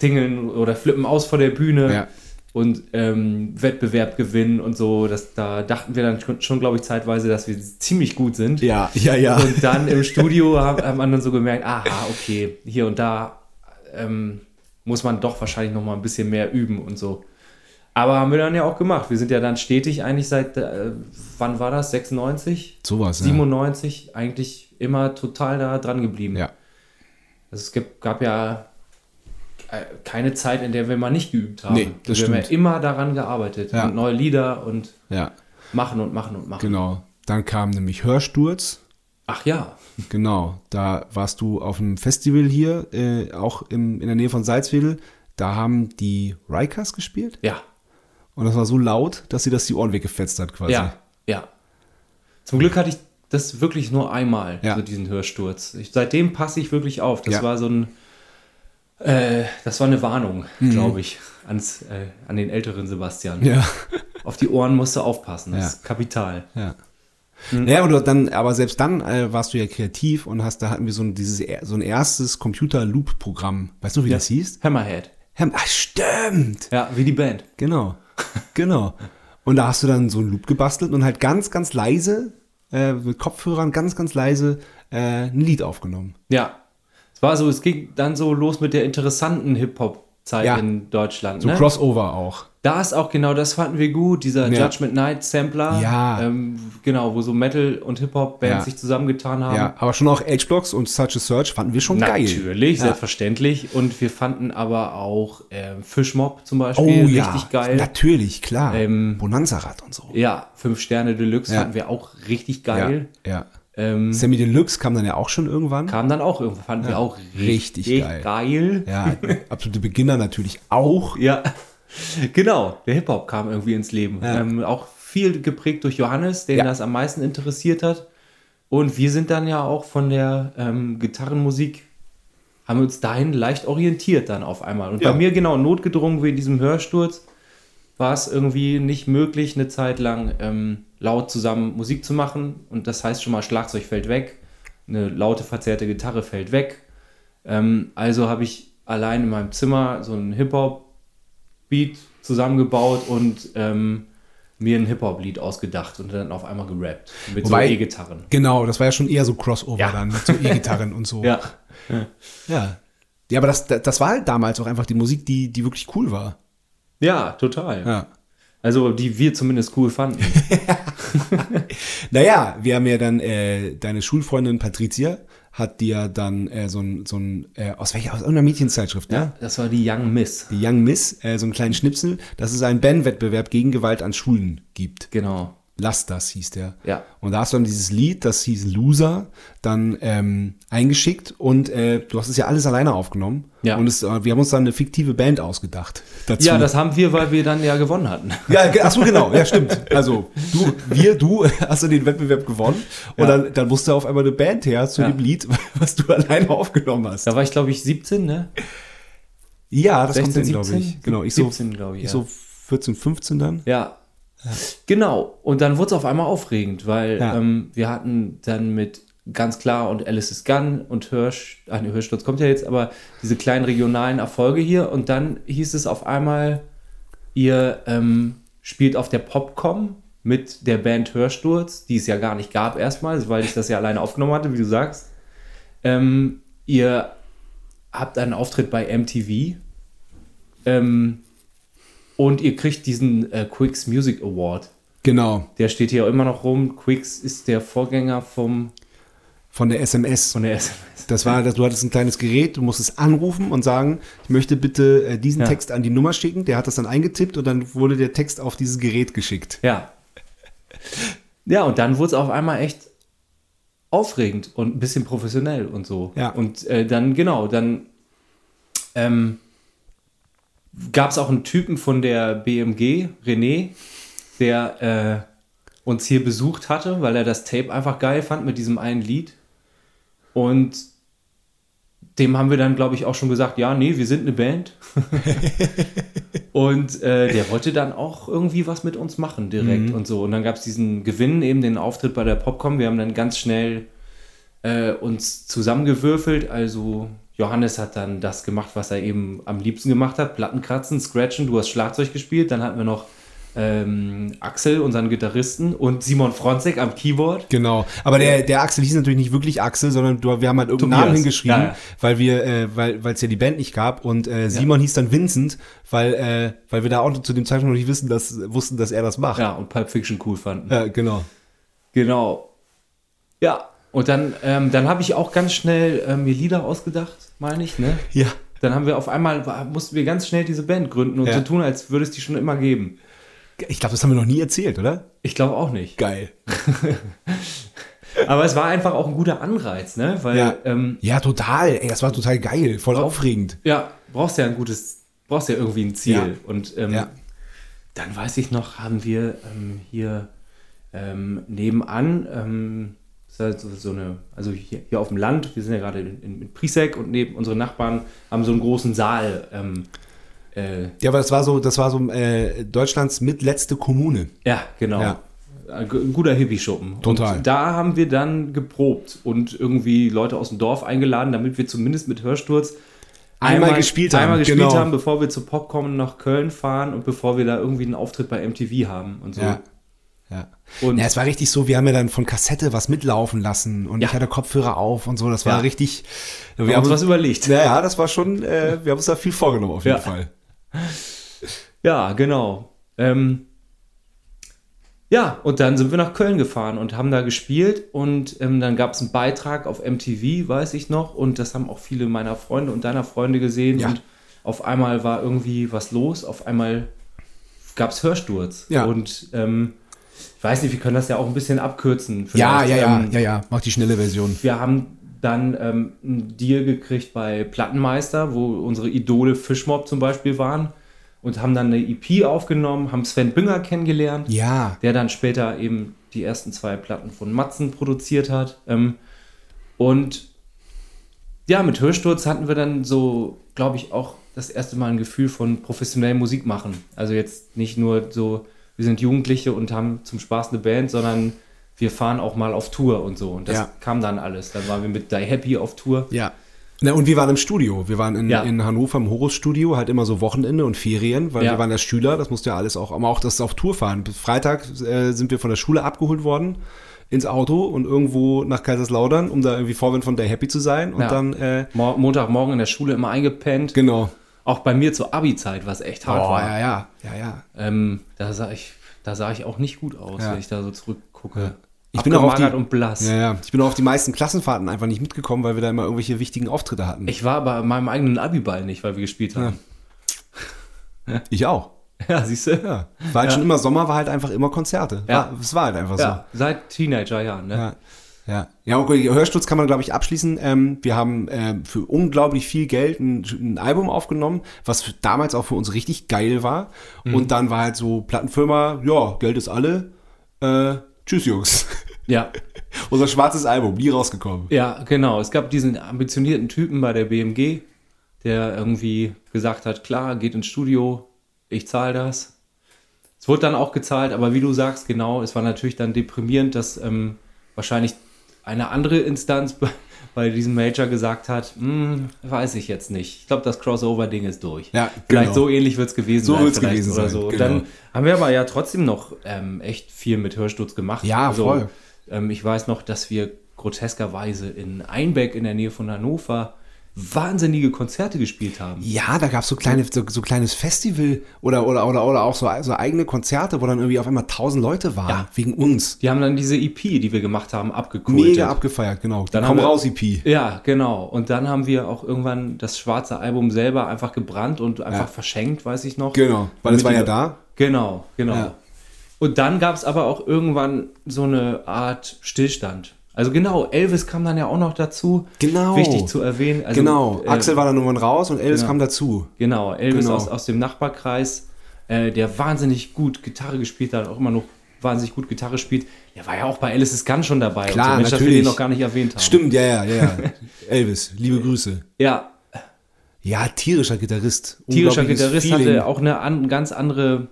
tingeln oder flippen aus vor der Bühne Ja. Und ähm, Wettbewerb gewinnen und so. Das, da dachten wir dann schon, schon glaube ich, zeitweise, dass wir ziemlich gut sind. Ja, ja, ja. Und dann im Studio hat man dann so gemerkt, aha, okay, hier und da ähm, muss man doch wahrscheinlich noch mal ein bisschen mehr üben und so. Aber haben wir dann ja auch gemacht. Wir sind ja dann stetig eigentlich seit, äh, wann war das? 96? Sowas, ja. 97 eigentlich immer total da dran geblieben. Ja. Also es gibt, gab ja keine Zeit, in der wir mal nicht geübt haben. Nee, das wir haben stimmt. immer daran gearbeitet. Ja. Und neue Lieder und Ja, machen und machen und machen. genau. Dann kam nämlich Hörsturz. Ach ja. Genau, da warst du auf einem Festival hier, äh, auch im, in der Nähe von Salzwedel. Da haben die Rikers gespielt Ja. und das war so laut, dass sie das die Ohren weggefetzt hat quasi. Ja, ja. Zum Glück hatte ich das wirklich nur einmal, Ja. so diesen Hörsturz. Ich, seitdem passe ich wirklich auf. Das Ja. war so ein, äh, das war eine Warnung, Mhm. glaube ich, ans, äh, an den älteren Sebastian. Ja, [laughs] Auf die Ohren musst du aufpassen, das Ja. ist kapital. ja. Ja, aber, du, dann, aber selbst dann äh, warst du ja kreativ und hast, da hatten wir so ein, dieses, so ein erstes Computer-Loop-Programm. Weißt du, wie das hieß? Hammerhead. Hem- Ach, stimmt! Ja, wie die Band. Genau, genau. Und da hast du dann so einen Loop gebastelt und halt ganz, ganz leise, äh, mit Kopfhörern ganz, ganz leise äh, ein Lied aufgenommen. Ja. Es war so, es ging dann so los mit der interessanten Hip-Hop-Zeit Ja. in Deutschland. So ne? Crossover auch. Da ist auch genau, das fanden wir gut, dieser Ja. Judgment Night Sampler. Ja. Ähm, genau, wo so Metal- und Hip-Hop-Bands Ja. sich zusammengetan haben. Ja, aber schon auch H-Blocks und Such a Search fanden wir schon geil. Natürlich, Ja. selbstverständlich. Und wir fanden aber auch ähm, Fischmob zum Beispiel Oh ja, richtig geil. natürlich, klar. Ähm, Bonanza-Rad und so. Ja, Fünf Sterne Deluxe Ja. fanden wir auch richtig geil. Ja, ja. Ähm, Sammy Deluxe kam dann ja auch schon irgendwann. kam dann auch irgendwo, fanden wir auch richtig richtig, geil. geil. Ja, absolute Beginner natürlich auch. Ja, [laughs] genau. Der Hip-Hop kam irgendwie ins Leben. Ja. Ähm, auch viel geprägt durch Johannes, den Ja. das am meisten interessiert hat. Und wir sind dann ja auch von der ähm, Gitarrenmusik, haben uns dahin leicht orientiert dann auf einmal. Und Ja. bei mir genau notgedrungen wie in diesem Hörsturz war es irgendwie nicht möglich, eine Zeit lang ähm, laut zusammen Musik zu machen. Und das heißt schon mal, Schlagzeug fällt weg, eine laute, verzerrte Gitarre fällt weg. Ähm, also habe ich allein in meinem Zimmer so einen Hip-Hop-Beat zusammengebaut und ähm, mir ein Hip-Hop-Lied ausgedacht und dann auf einmal gerappt. Mit Wobei- so E-Gitarren. Genau, das war ja schon eher so Crossover Ja. dann mit so E-Gitarren und so. [laughs] Ja. ja. Ja, aber das, das war halt damals auch einfach die Musik, die, die wirklich cool war. Ja, total. Ja. Also die wir zumindest cool fanden. [laughs] Naja, wir haben ja dann, äh, deine Schulfreundin Patricia hat dir dann äh, so ein, so ein äh, aus welcher, aus irgendeiner Mädchenzeitschrift, ne? ja, das war die Young Miss. Die Young Miss, äh, so einen kleinen Schnipsel, dass es einen Bandwettbewerb gegen Gewalt an Schulen gibt. Genau. Lass das hieß der. Ja. Und da hast du dann dieses Lied, das hieß Loser, dann ähm, eingeschickt und äh, du hast es ja alles alleine aufgenommen. Ja. Und es, äh, wir haben uns dann eine fiktive Band ausgedacht. Dazu. Ja, das haben wir, weil wir dann ja gewonnen hatten. [laughs] Ja, ge- ach so, genau, ja, stimmt. Also, du, wir, du [laughs] hast du den Wettbewerb gewonnen und Ja. dann, dann musste auf einmal eine Band her zu Ja. dem Lied, [laughs] was du alleine aufgenommen hast. Da war ich, glaube ich, 17, ne? Ja, das 16, kommt hin, glaube 17? ich. Genau, ich so, 17, glaube ich, ich ja. so 14, 15 dann. Ja. Genau. Und dann wurde es auf einmal aufregend, weil Ja. ähm, wir hatten dann mit ganz klar und Alice is Gun und Hirsch, ah, nee, Hirschsturz kommt ja jetzt, aber diese kleinen regionalen Erfolge hier und dann hieß es auf einmal, ihr ähm, spielt auf der Popcom mit der Band Hörsturz, die es ja gar nicht gab erstmal, weil ich das ja alleine aufgenommen hatte, wie du sagst. Ähm, ihr habt einen Auftritt bei MTV ähm, und ihr kriegt diesen äh, Quicks Music Award. Genau, Der steht hier immer noch rum. Quicks ist der Vorgänger vom, von der SMS. von der SMS. Das war, das- du hattest ein kleines Gerät, du musstest anrufen und sagen, ich möchte bitte äh, diesen Ja. Text an die Nummer schicken. Der hat das dann eingetippt und dann wurde der Text auf dieses Gerät geschickt. Ja. Ja, und dann wurde es auf einmal echt aufregend und ein bisschen professionell und so. Ja. Und äh, dann, genau, dann ähm, gab es auch einen Typen von der BMG, René, der äh, uns hier besucht hatte, weil er das Tape einfach geil fand mit diesem einen Lied. Und dem haben wir dann, glaube ich, auch schon gesagt, ja, nee, wir sind eine Band. [laughs] und äh, der wollte dann auch irgendwie was mit uns machen direkt und so. Und dann gab es diesen Gewinn, eben den Auftritt bei der Popcom. Wir haben dann ganz schnell äh, uns zusammengewürfelt. Also Johannes hat dann das gemacht, was er eben am liebsten gemacht hat. Platten kratzen, scratchen, du hast Schlagzeug gespielt. Dann hatten wir noch ähm, Axel, unseren Gitarristen, und Simon Fronzek am Keyboard. Genau. Aber der, der Axel hieß natürlich nicht wirklich Axel, sondern wir haben halt irgendeinen Tobias. Namen hingeschrieben, Ja, ja. weil wir, äh, weil es ja die Band nicht gab und äh, Simon hieß dann Vincent, weil äh, weil wir da auch zu dem Zeitpunkt noch nicht wissen, dass wussten, dass er das macht. Ja, und Pulp Fiction cool fanden. Ja, genau. Genau. Ja, und dann, ähm, dann habe ich auch ganz schnell äh, mir Lieder ausgedacht, meine ich, ne? Ja. Dann haben wir auf einmal, mussten wir ganz schnell diese Band gründen und Ja. so tun, als würde es die schon immer geben. Ich glaube, das haben wir noch nie erzählt, oder? Ich glaube auch nicht. Geil. [laughs] Aber es war einfach auch ein guter Anreiz, ne? Weil, Ja. ja, ähm, Ja, total. Ey, das war total geil, voll aufregend. ja brauchst ja ein gutes, brauchst ja irgendwie ein Ziel. Ja. Und ähm, Ja. dann weiß ich noch, haben wir ähm, hier ähm, nebenan, ähm, ist halt so, so eine, also hier, hier auf dem Land, wir sind ja gerade in, in, in Prisek und neben unsere Nachbarn haben so einen großen Saal. Ähm, äh, Ja, aber das war so, das war so äh, Deutschlands mitletzte Kommune. ja, genau. Ja. Ein gu- guter Hippie-Schuppen. Total. Und da haben wir dann geprobt und irgendwie Leute aus dem Dorf eingeladen, damit wir zumindest mit Hörsturz Einmal gespielt haben, Einmal gespielt genau. haben, bevor wir zu Popcorn nach Köln fahren und bevor wir da irgendwie einen Auftritt bei MTV haben und so. Ja. Ja. Und ja, es war richtig so, wir haben ja dann von Kassette was mitlaufen lassen und Ja. ich hatte Kopfhörer auf und so, das war Ja. richtig. wir haben uns was überlegt. Ja, ja, das war schon, äh, wir haben uns da viel vorgenommen auf jeden Ja. Fall. Ja, genau. Ähm, ja, und dann sind wir nach Köln gefahren und haben da gespielt und ähm, dann gab es einen Beitrag auf MTV, weiß ich noch, und das haben auch viele meiner Freunde und deiner Freunde gesehen und auf einmal war irgendwie was los, auf einmal gab es Hörsturz Ja. und ähm, weiß nicht, wir können das ja auch ein bisschen abkürzen. Ja, ja, ja, Ähm, ja, ja, mach die schnelle Version. wir haben dann ähm, einen Deal gekriegt bei Plattenmeister, wo unsere Idole Fischmob zum Beispiel waren und haben dann eine EP aufgenommen, haben Sven Bünger kennengelernt, Ja, der dann später eben die ersten zwei Platten von Matzen produziert hat. Ähm, und ja, mit Hörsturz hatten wir dann so, glaube ich, auch das erste Mal ein Gefühl von professionell Musik machen. Also jetzt nicht nur so, wir sind Jugendliche und haben zum Spaß eine Band, sondern wir fahren auch mal auf Tour und so. Und das Ja. kam dann alles. Dann waren wir mit Die Happy auf Tour. ja. Na, und wir waren im Studio. Wir waren in, Ja. in Hannover im Horus-Studio, halt immer so Wochenende und Ferien, weil Ja. wir waren ja Schüler, das musste ja alles auch, aber auch das auf Tour fahren. Bis Freitag äh, sind wir von der Schule abgeholt worden ins Auto und irgendwo nach Kaiserslautern, um da irgendwie Vorwind von der Happy zu sein. Und Ja. dann, äh, Mo Montagmorgen in der Schule immer eingepennt. genau. Auch bei mir zur Abi-Zeit, was echt hart Oh, war. ja, ja, ja, ja. Ähm, da, sah ich, da sah ich auch nicht gut aus, Ja. wenn ich da so zurückgucke. Ich bin auch auf die- und blass. Ja, ja. Ich bin auch auf die meisten Klassenfahrten einfach nicht mitgekommen, weil wir da immer irgendwelche wichtigen Auftritte hatten. Ich war bei meinem eigenen Abi-Ball nicht, weil wir gespielt haben. [laughs] Ich auch. [laughs] Ja, siehst du? Ja. War halt Ja. schon immer Sommer, war halt einfach immer Konzerte. Ja. War, es war halt einfach so. Ja, seit Teenagerjahren, ne? Ja. Ja, ja okay, Hörsturz kann man, glaube ich, abschließen. Ähm, wir haben ähm, für unglaublich viel Geld ein, ein Album aufgenommen, was damals auch für uns richtig geil war. Mhm. Und dann war halt so Plattenfirma, ja, Geld ist alle. Äh, tschüss, Jungs. [laughs] Ja. [laughs] Unser schwarzes Album, nie rausgekommen. ja, genau. Es gab diesen ambitionierten Typen bei der BMG, der irgendwie gesagt hat, klar, geht ins Studio, ich zahle das. Es wurde dann auch gezahlt, aber wie du sagst, genau, es war natürlich dann deprimierend, dass ähm, wahrscheinlich eine andere Instanz [laughs] bei, diesem Major gesagt hat, "Hm, weiß ich jetzt nicht. Ich glaube, das Crossover-Ding ist durch. Ja, Vielleicht genau. so ähnlich wird es gewesen So sein. wird's vielleicht gewesen sein, So. genau. Dann haben wir aber ja trotzdem noch ähm, echt viel mit Hörsturz gemacht. Ja, voll. Ähm, ich weiß noch, dass wir groteskerweise in Einbeck in der Nähe von Hannover wahnsinnige Konzerte gespielt haben. Ja, da gab es so, kleine, so, so kleines Festival oder, oder, oder, oder auch so, so eigene Konzerte, wo dann irgendwie auf einmal tausend Leute waren, Ja. wegen uns. Die haben dann diese EP, die wir gemacht haben, abgekultet. Mega abgefeiert, genau. Dann Komm haben wir- raus, EP. Ja, genau. Und dann haben wir auch irgendwann das schwarze Album selber einfach gebrannt und einfach Ja. verschenkt, weiß ich noch. Genau, weil es war die- ja da. Genau, genau. Ja. Und dann gab es aber auch irgendwann so eine Art Stillstand. Also genau, Elvis kam dann ja auch noch dazu. Genau. Wichtig zu erwähnen. Also, genau. äh, Axel war dann irgendwann raus und Elvis genau. kam dazu. Genau, Elvis Genau. Aus, aus dem Nachbarkreis, äh, der wahnsinnig gut Gitarre gespielt hat, auch immer noch wahnsinnig gut Gitarre spielt. Der war ja auch bei Alice's Gun schon dabei. Klar, und so. Mensch, dass wir natürlich. den noch gar nicht erwähnt haben. Stimmt, ja, ja, ja. ja. [laughs] Elvis, liebe Grüße. Ja, Ja, tierischer Gitarrist. tierischer Gitarrist Feeling. hatte auch eine an, ganz andere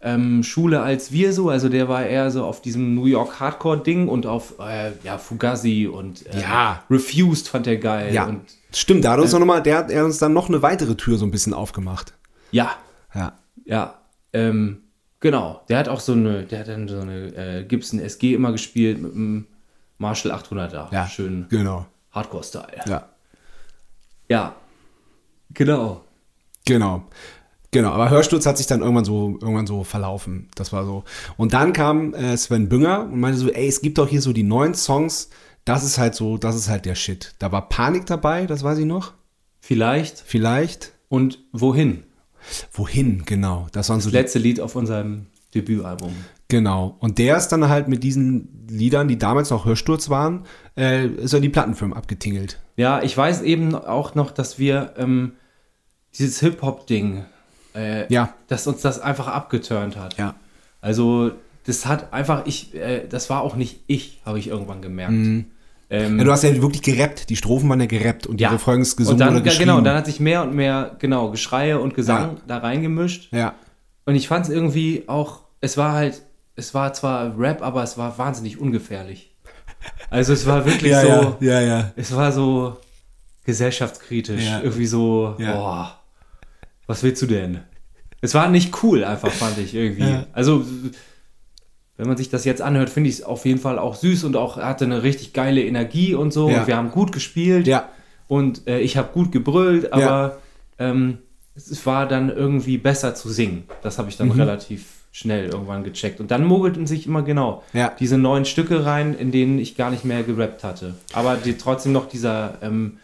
ähm, Schule als wir so. Also der war eher so auf diesem New York Hardcore-Ding und auf äh, ja, Fugazi und äh, Ja. Refused fand er geil. Ja, Und, stimmt. Da hat uns noch mal, der hat er uns dann noch eine weitere Tür so ein bisschen aufgemacht. ja, Ja. Ja, ähm, genau. Der hat auch so eine, der hat dann so eine äh, Gibson SG immer gespielt mit einem Marshall 800er. Ja. Schön Genau. Hardcore-Style. Ja. Ja, genau. Genau. Genau, aber Hörsturz hat sich dann irgendwann so, irgendwann so verlaufen. Das war so. Und dann kam äh, Sven Bünger und meinte so, ey, es gibt doch hier so die neuen Songs. Das ist halt so, das ist halt der Shit. Da war Panik dabei, das weiß ich noch. Vielleicht. Vielleicht. Und wohin? Wohin, genau. Das waren so Das die, letzte Lied auf unserem Debütalbum. Genau. Und der ist dann halt mit diesen Liedern, die damals noch Hörsturz waren, äh, ist er die Plattenfirmen abgetingelt. Ja, ich weiß eben auch noch, dass wir ähm, dieses Hip-Hop-Ding, äh, Ja. dass uns das einfach abgeturnt hat. Ja. Also, das hat einfach, ich, äh, das war auch nicht ich, habe ich irgendwann gemerkt. Mhm. Ähm, ja. Du hast ja wirklich gerappt. Die Strophen waren ja gerappt und die Refrains gesungen und dann, oder geschrieben. Genau, und dann hat sich mehr und mehr, genau, Geschreie und Gesang Ja. da reingemischt. ja. Und ich fand es irgendwie auch, es war halt, es war zwar Rap, aber es war wahnsinnig ungefährlich. Also es war wirklich [laughs] Ja, so, ja, ja, ja. es war so gesellschaftskritisch. Ja. Irgendwie so, Ja. boah, was willst du denn? Es war nicht cool einfach, fand ich irgendwie. Ja. Also, wenn man sich das jetzt anhört, finde ich es auf jeden Fall auch süß und auch hatte eine richtig geile Energie und so. Ja. Und wir haben gut gespielt. Ja. Und äh, ich habe gut gebrüllt, aber ähm, es, war dann irgendwie besser zu singen. Das habe ich Mhm. dann relativ schnell irgendwann gecheckt. Und dann mogelten sich immer genau Ja. diese neuen Stücke rein, in denen ich gar nicht mehr gerappt hatte. Aber die trotzdem noch dieser ähm,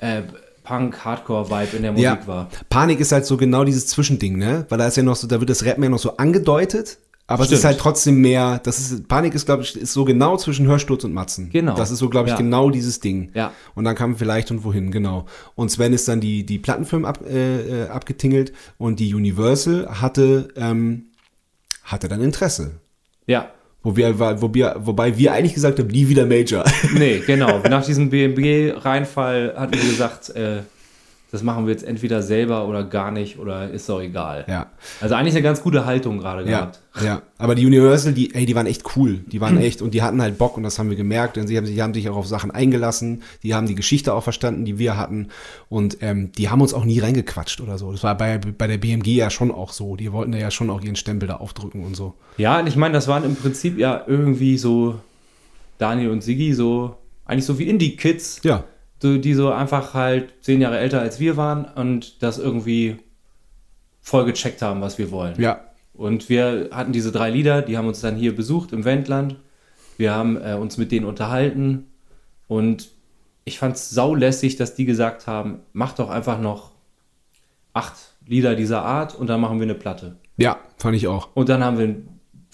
äh, Punk-Hardcore-Vibe in der Musik Ja. war. Panik ist halt so genau dieses Zwischending, ne? Weil da ist ja noch so, da wird das Rap mehr noch so angedeutet, aber es Stimmt. ist halt trotzdem mehr, das ist, Panik ist, glaube ich, ist so genau zwischen Hörsturz und Matzen. Genau. Das ist so, glaube ich, Ja. genau dieses Ding. Ja. Und dann kam vielleicht und wohin, genau. Und Sven ist dann die, die Plattenfirmen ab, äh, äh, abgetingelt und die Universal hatte, ähm, hatte dann Interesse. Ja. Wo wir, wo wir, wobei wir eigentlich gesagt haben, nie wieder Major. Nee, genau. Nach diesem BMG-Reinfall hatten wir gesagt, äh, das machen wir jetzt entweder selber oder gar nicht oder ist doch egal. ja. Also eigentlich eine ganz gute Haltung gerade Ja, gehabt. ja, aber die Universal, die, ey, die waren echt cool. Die waren echt und die hatten halt Bock und das haben wir gemerkt. Denn sie haben, sich- die haben sich auch auf Sachen eingelassen. Die haben die Geschichte auch verstanden, die wir hatten. Und ähm, die haben uns auch nie reingequatscht oder so. Das war bei, bei der BMG ja schon auch so. Die wollten ja schon auch ihren Stempel da aufdrücken und so. Ja, und ich meine, das waren im Prinzip ja irgendwie so Daniel und Siggi, so eigentlich so wie Indie-Kids, Ja, die so einfach halt zehn Jahre älter als wir waren und das irgendwie voll gecheckt haben, was wir wollen. ja, Und wir hatten diese drei Lieder, die haben uns dann hier besucht im Wendland. Wir haben äh, uns mit denen unterhalten und ich fand es saulässig, dass die gesagt haben, mach doch einfach noch acht Lieder dieser Art und dann machen wir eine Platte. ja, fand ich auch. Und dann haben wir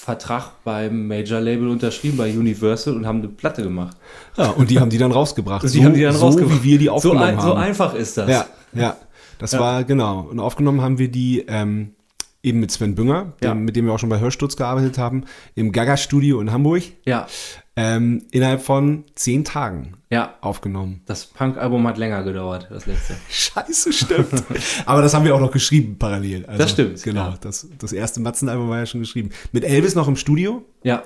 Vertrag beim Major Label unterschrieben bei Universal und haben eine Platte gemacht. Ja, und die haben die dann rausgebracht. Und [laughs] die haben die dann so rausgebracht. wie wir die So, aufgenommen ein, haben. so einfach ist das. Ja, ja. Das Ja. war, genau. Und aufgenommen haben wir die ähm, eben mit Sven Bünger, Ja. dem, mit dem wir auch schon bei Hörsturz gearbeitet haben, im Gaga-Studio in Hamburg. ja, Ähm, innerhalb von zehn Tagen ja. aufgenommen. Das Punk-Album hat länger gedauert, das letzte. [laughs] Scheiße, stimmt. [laughs] Aber das haben wir auch noch geschrieben parallel. Also, Das stimmt, Genau. ja. Das, das erste Matzen-Album war ja schon geschrieben. Mit Elvis noch im Studio. Ja,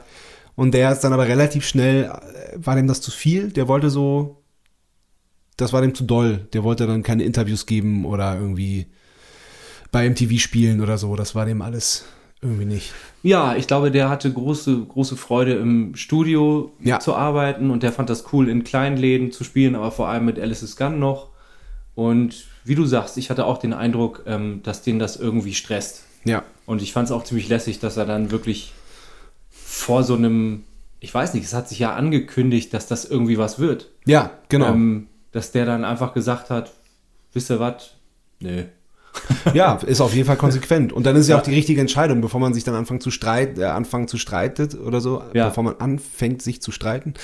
Und der ist dann aber relativ schnell, äh, war dem das zu viel. Der wollte so, das war dem zu doll. Der wollte dann keine Interviews geben oder irgendwie bei MTV spielen oder so. Das war dem alles irgendwie nicht. Ja, ich glaube, der hatte große, große Freude im Studio Ja. zu arbeiten und der fand das cool, in kleinen Läden zu spielen, aber vor allem mit Alice's Gun noch. Und wie du sagst, ich hatte auch den Eindruck, ähm, dass den das irgendwie stresst. Ja. Und ich fand es auch ziemlich lässig, dass er dann wirklich vor so einem, ich weiß nicht, es hat sich ja angekündigt, dass das irgendwie was wird. Ja, genau. Ähm, dass der dann einfach gesagt hat, wisst ihr was? Nö. Ja, ist auf jeden Fall konsequent. Und dann ist ja, auch die richtige Entscheidung, bevor man sich dann anfängt zu streiten, äh, anfangen zu streitet oder so, Ja. bevor man anfängt, sich zu streiten.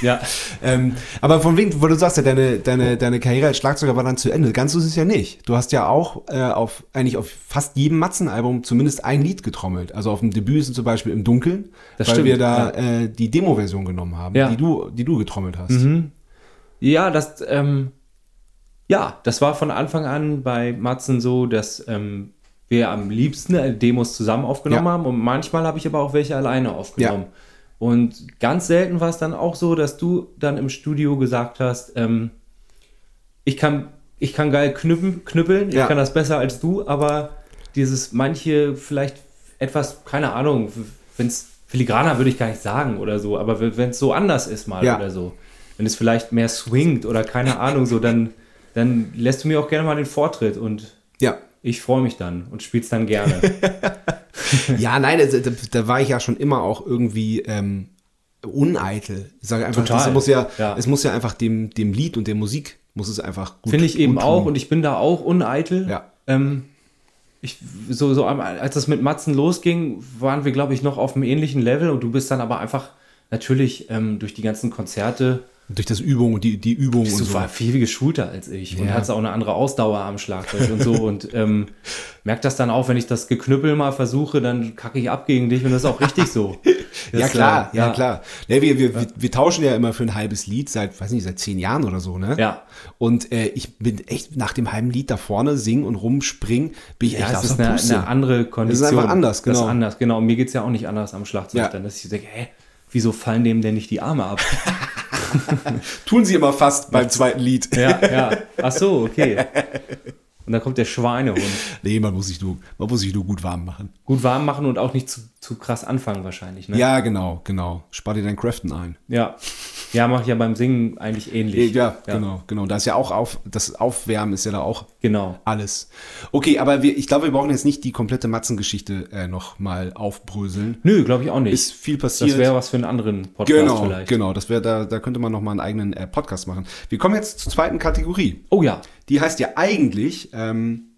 Ja. [laughs] ähm, aber von wegen, wo du sagst ja, deine, deine, deine Karriere als Schlagzeuger war dann zu Ende. Ganz so ist es ja nicht. Du hast ja auch äh, auf eigentlich auf fast jedem Matzen-Album zumindest ein Lied getrommelt. Also auf dem Debüt ist es zum Beispiel im Dunkeln, Das weil stimmt, wir da äh, die Demo-Version genommen haben, Ja. die du, die du getrommelt hast. Ja, das, ähm, ja, das war von Anfang an bei Matzen so, dass ähm, wir am liebsten äh, Demos zusammen aufgenommen Ja. haben und manchmal habe ich aber auch welche alleine aufgenommen. Und ganz selten war es dann auch so, dass du dann im Studio gesagt hast, ähm, ich kann, ich kann geil knüppen, knüppeln, Ja. ich kann das besser als du, aber dieses manche vielleicht etwas, keine Ahnung, wenn es filigraner würde ich gar nicht sagen oder so, aber wenn es so anders ist mal Ja. oder so, wenn es vielleicht mehr swingt oder keine Ahnung so, dann, dann lässt du mir auch gerne mal den Vortritt und Ja. ich freue mich dann und spiel's dann gerne. [laughs] Ja, nein, da, da, da war ich ja schon immer auch irgendwie ähm, uneitel. Ich sage einfach, Total. muss ja, Ja. es muss ja einfach dem, dem Lied und der Musik muss es einfach gut Finde ich eben tun. auch und ich bin da auch uneitel. Ja. Ähm, ich, so, so, als das mit Matzen losging, waren wir, glaube ich, noch auf einem ähnlichen Level und du bist dann aber einfach natürlich ähm, durch die ganzen Konzerte durch das Übung und die, die Übung bist und du so. war viel geschulter als ich und Ja. hast auch eine andere Ausdauer am Schlagzeug und so [laughs] und ähm, merkt das dann auch, wenn ich das Geknüppel mal versuche, dann kacke ich ab gegen dich und das ist auch richtig so. [laughs] Das, Ja klar, äh, ja, klar. Ja, wir, wir, wir, wir tauschen ja immer für ein halbes Lied seit, weiß nicht, seit zehn Jahren oder so, ne? Ja. Und äh, ich bin echt nach dem halben Lied da vorne singen und rumspringen, bin ich Ja, echt aus ist eine, eine andere Kondition. einfach anders, Das genau. ist anders, genau. Und mir geht es ja auch nicht anders am Schlagzeug Ja. dann, dass ich denke, hä, wieso fallen dem denn nicht die Arme ab? [laughs] [laughs] Tun sie immer fast beim zweiten Lied. ja, ja. [laughs] Ach so, okay. Und dann kommt der Schweinehund. Nee, man muss sich nur, man muss sich nur gut warm machen. Gut warm machen und auch nicht zu, zu krass anfangen wahrscheinlich, ne? Ja, genau, genau. Spar dir dein Craften ein. Ja, ja mache ich ja beim Singen eigentlich ähnlich. Ja, genau, genau. Da ist ja auch auf, das Aufwärmen ist ja da auch Genau. alles. Okay, aber wir, ich glaube, wir brauchen jetzt nicht die komplette Matzengeschichte äh, noch mal aufbröseln. Nö, glaube ich auch nicht. Ist viel passiert. das wäre was für einen anderen Podcast Genau, vielleicht. genau. Das wäre da, da könnte man noch mal einen eigenen äh, Podcast machen. Wir kommen jetzt zur zweiten Kategorie. Oh ja. Die heißt ja eigentlich, ähm,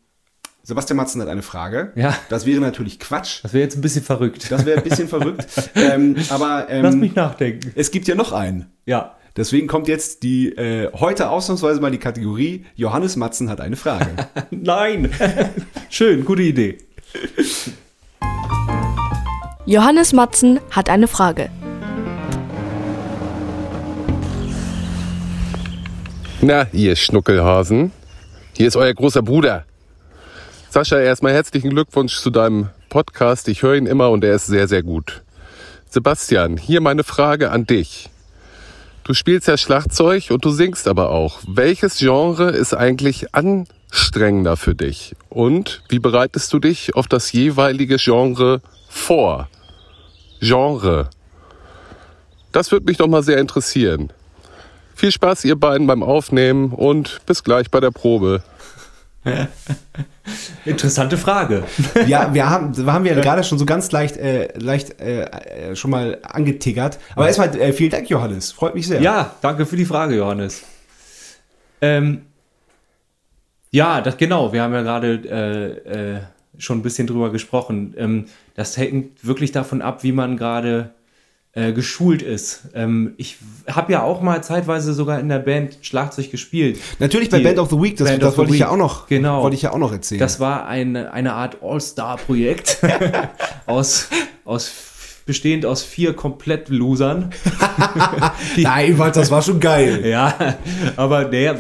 Sebastian Matzen hat eine Frage. Ja. Das wäre natürlich Quatsch. Das wäre jetzt ein bisschen verrückt. Das wäre ein bisschen verrückt. [laughs] Ähm, aber Lass ähm, mich nachdenken. es gibt ja noch einen. Ja. Deswegen kommt jetzt die äh, heute ausnahmsweise mal die Kategorie Johannes Matzen hat eine Frage. [laughs] Nein. [laughs] Schön, gute Idee. Johannes Matzen hat eine Frage. Na, ihr Schnuckelhasen. Hier ist euer großer Bruder. Sascha, erstmal herzlichen Glückwunsch zu deinem Podcast. Ich höre ihn immer und er ist sehr, sehr gut. Sebastian, hier meine Frage an dich. Du spielst ja Schlagzeug und du singst aber auch. Welches Genre ist eigentlich anstrengender für dich? Und wie bereitest du dich auf das jeweilige Genre vor? Genre. Das würde mich doch mal sehr interessieren. Viel Spaß ihr beiden beim Aufnehmen und bis gleich bei der Probe. [laughs] [laughs] Interessante Frage. [laughs] ja, wir haben, wir haben ja gerade schon so ganz leicht, äh, leicht äh, äh, schon mal angetiggert. Aber erstmal äh, vielen Dank, Johannes. Freut mich sehr. Ja, danke für die Frage, Johannes. Ähm, ja, das genau. Wir haben ja gerade äh, äh, schon ein bisschen drüber gesprochen. Ähm, das hängt wirklich davon ab, wie man gerade äh, geschult ist. Ähm, ich habe ja auch mal zeitweise sogar in der Band Schlagzeug gespielt. Natürlich bei Die Band of the Week, das, Band das wollte ich ja auch noch, Genau. wollte ich ja auch noch erzählen. Das war eine, eine Art All-Star-Projekt [laughs] aus, aus bestehend aus vier komplett Losern. [laughs] Nein, Wald, das war schon geil. [laughs] Ja, aber naja,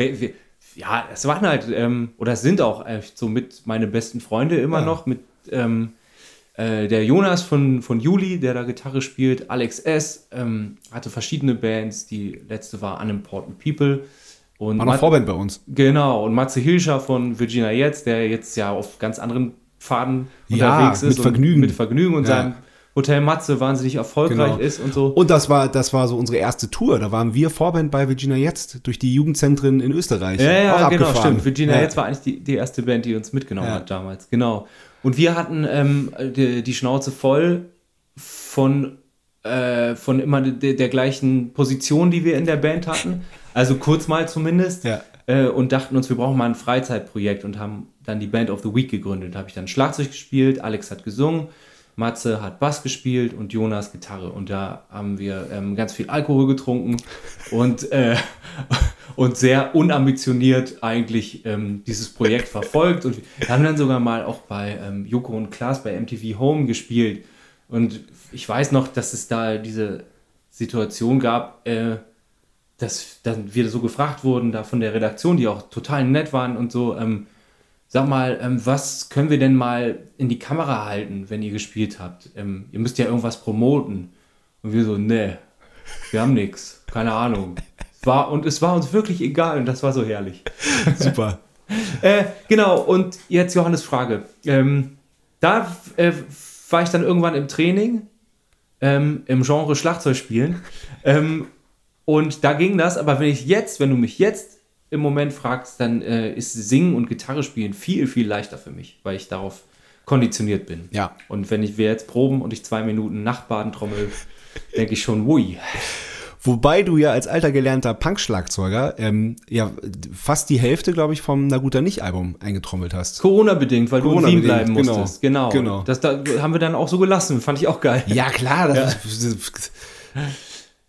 ja, es waren halt, ähm, oder es sind auch äh, so mit meine besten Freunde immer Ja. noch, mit ähm, äh, der Jonas von, von Juli, der da Gitarre spielt, Alex S., ähm, hatte verschiedene Bands, die letzte war Unimportant People. Und War noch Mat- Vorband bei uns. Genau, und Matze Hilscher von Virginia Jetzt, der jetzt ja auf ganz anderen Pfaden Ja, unterwegs ist. mit Vergnügen. Mit Vergnügen und Ja. seinem Hotel Matze wahnsinnig erfolgreich Genau. ist und so. Und das war, das war so unsere erste Tour. Da waren wir Vorband bei Virginia Jetzt durch die Jugendzentren in Österreich. Ja, ja, genau, abgefahren. stimmt. Virginia ja. jetzt war eigentlich die, die erste Band, die uns mitgenommen Ja. hat damals. Genau. Und wir hatten ähm, die, die Schnauze voll von, äh, von immer de, der gleichen Position, die wir in der Band hatten. Also kurz mal zumindest. Ja. Äh, und dachten uns, wir brauchen mal ein Freizeitprojekt und haben dann die Band of the Week gegründet. Da habe ich dann Schlagzeug gespielt, Alex hat gesungen, Matze hat Bass gespielt und Jonas Gitarre. Und da haben wir ähm, ganz viel Alkohol getrunken und, äh, [laughs] und sehr unambitioniert eigentlich ähm, dieses Projekt verfolgt. Und wir haben dann sogar mal auch bei ähm, Joko und Klaas bei MTV Home gespielt. Und ich weiß noch, dass es da diese Situation gab, äh, dass dann wir so gefragt wurden, da von der Redaktion, die auch total nett waren und so, ähm, sag mal, ähm, was können wir denn mal in die Kamera halten, wenn ihr gespielt habt? Ähm, ihr müsst ja irgendwas promoten. Und wir so, ne, wir haben nichts, keine Ahnung. War, und es war uns wirklich egal und das war so herrlich. [laughs] Super. äh, genau, und jetzt Johannes Frage. Ähm, da äh, war ich dann irgendwann im Training, ähm, im Genre Schlagzeug spielen. Ähm, und da ging das, aber wenn ich jetzt, wenn du mich jetzt im Moment fragst, dann äh, ist Singen und Gitarre spielen viel, viel leichter für mich, weil ich darauf konditioniert bin. Ja. Und wenn ich wir jetzt proben und ich zwei Minuten Nachtbaden trommel, [laughs] denke ich schon, ui. Wobei du ja als alter gelernter Punk-Schlagzeuger ähm, ja fast die Hälfte, glaube ich, vom Na guter Nicht-Album eingetrommelt hast. Corona-bedingt, weil du in Wien bleiben genau. musstest. Genau. Genau. Das da haben wir dann auch so gelassen. Fand ich auch geil. Ja, klar. Das,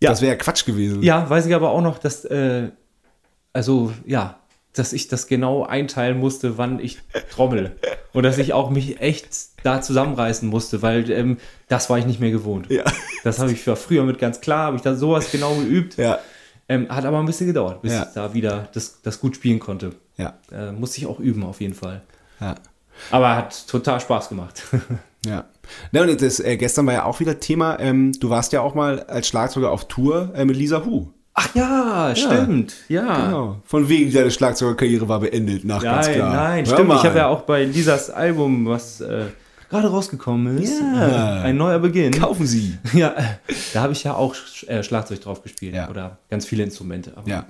das wäre ja Quatsch gewesen. Ja, weiß ich aber auch noch, dass, äh, also ja, dass ich das genau einteilen musste, wann ich trommel. Und dass ich auch mich echt da zusammenreißen musste, weil ähm, das war ich nicht mehr gewohnt. Ja. Das habe ich früher mit ganz klar, habe ich da sowas genau geübt. Ja. Ähm, hat aber ein bisschen gedauert, bis Ja. ich da wieder das, das gut spielen konnte. Ja. Äh, musste ich auch üben, auf jeden Fall. Ja. Aber hat total Spaß gemacht. [laughs] Ja. Na, und das, äh, gestern war ja auch wieder Thema, ähm, du warst ja auch mal als Schlagzeuger auf Tour äh, mit Lisa Hu. Ach ja, stimmt. Ja. Genau. Von wegen, deine Schlagzeugerkarriere war beendet, nach ganz Nein, klar. nein, Hör stimmt. mal. Ich habe ja auch bei Lisas Album, was äh, gerade rausgekommen ist, Ja. äh, ein neuer Beginn. Kaufen Sie. [laughs] Ja, da habe ich ja auch äh, Schlagzeug drauf gespielt Ja. oder ganz viele Instrumente. Ja.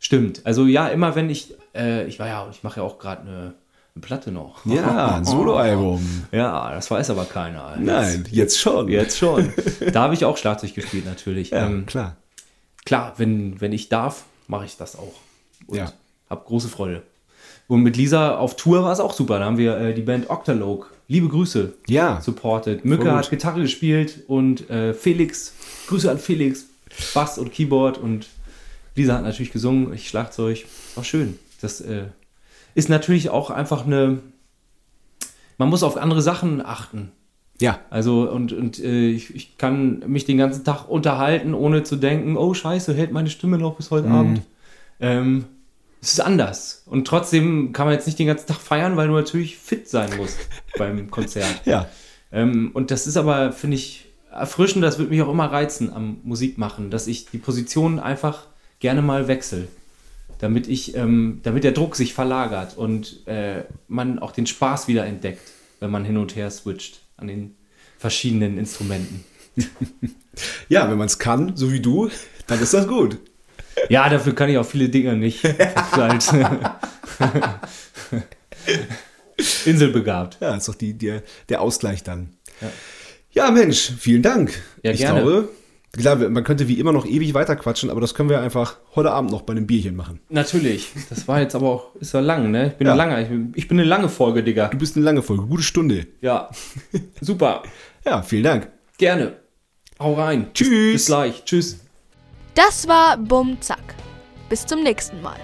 Stimmt. Also ja, immer wenn ich, äh, ich war ja, ich mache ja auch gerade eine, Platte noch. Ja, ein [laughs] Soloalbum. Ja, das weiß aber keiner. Nein, jetzt schon. Jetzt schon. [laughs] Da habe ich auch Schlagzeug gespielt natürlich. Ja, ähm, klar. Klar, wenn, wenn ich darf, mache ich das auch. Und Ja. habe große Freude. Und mit Lisa auf Tour war es auch super. Da haben wir äh, die Band Octalogue, liebe Grüße, Ja. supported. Mücke hat Gitarre gespielt und äh, Felix, Grüße an Felix, Bass und Keyboard und Lisa hat natürlich gesungen, ich Schlagzeug. War schön. Das äh, ist natürlich auch einfach eine. Man muss auf andere Sachen achten. Ja. Also, und, und äh, ich, ich kann mich den ganzen Tag unterhalten, ohne zu denken, oh Scheiße, hält meine Stimme noch bis heute Abend. Ähm, es ist anders. Und trotzdem kann man jetzt nicht den ganzen Tag feiern, weil du natürlich fit sein musst [laughs] beim Konzert. Ja. Ähm, und das ist aber, finde ich, erfrischend, das wird mich auch immer reizen am Musikmachen, dass ich die Positionen einfach gerne mal wechsle. Damit ich, ähm, damit der Druck sich verlagert und äh, man auch den Spaß wieder entdeckt, wenn man hin und her switcht an den verschiedenen Instrumenten. [laughs] Ja, wenn man es kann, so wie du, dann ist das gut. Ja, dafür kann ich auch viele Dinge nicht. Halt [laughs] Inselbegabt. Ja, ist doch die, der, der Ausgleich dann. Ja. Mensch, vielen Dank. Ja, ich gerne. glaube, klar, man könnte wie immer noch ewig weiter quatschen, aber das können wir einfach heute Abend noch bei einem Bierchen machen. Natürlich. Das war jetzt aber auch, ist ja lang, ne? Ich bin Ja. ein langer, ich bin, ich bin eine lange Folge, Digga. Du bist eine lange Folge, gute Stunde. Ja. [laughs] Super. Ja, vielen Dank. Gerne. Hau rein. Tschüss. Bis gleich. Tschüss. Das war Bum Zack. Bis zum nächsten Mal.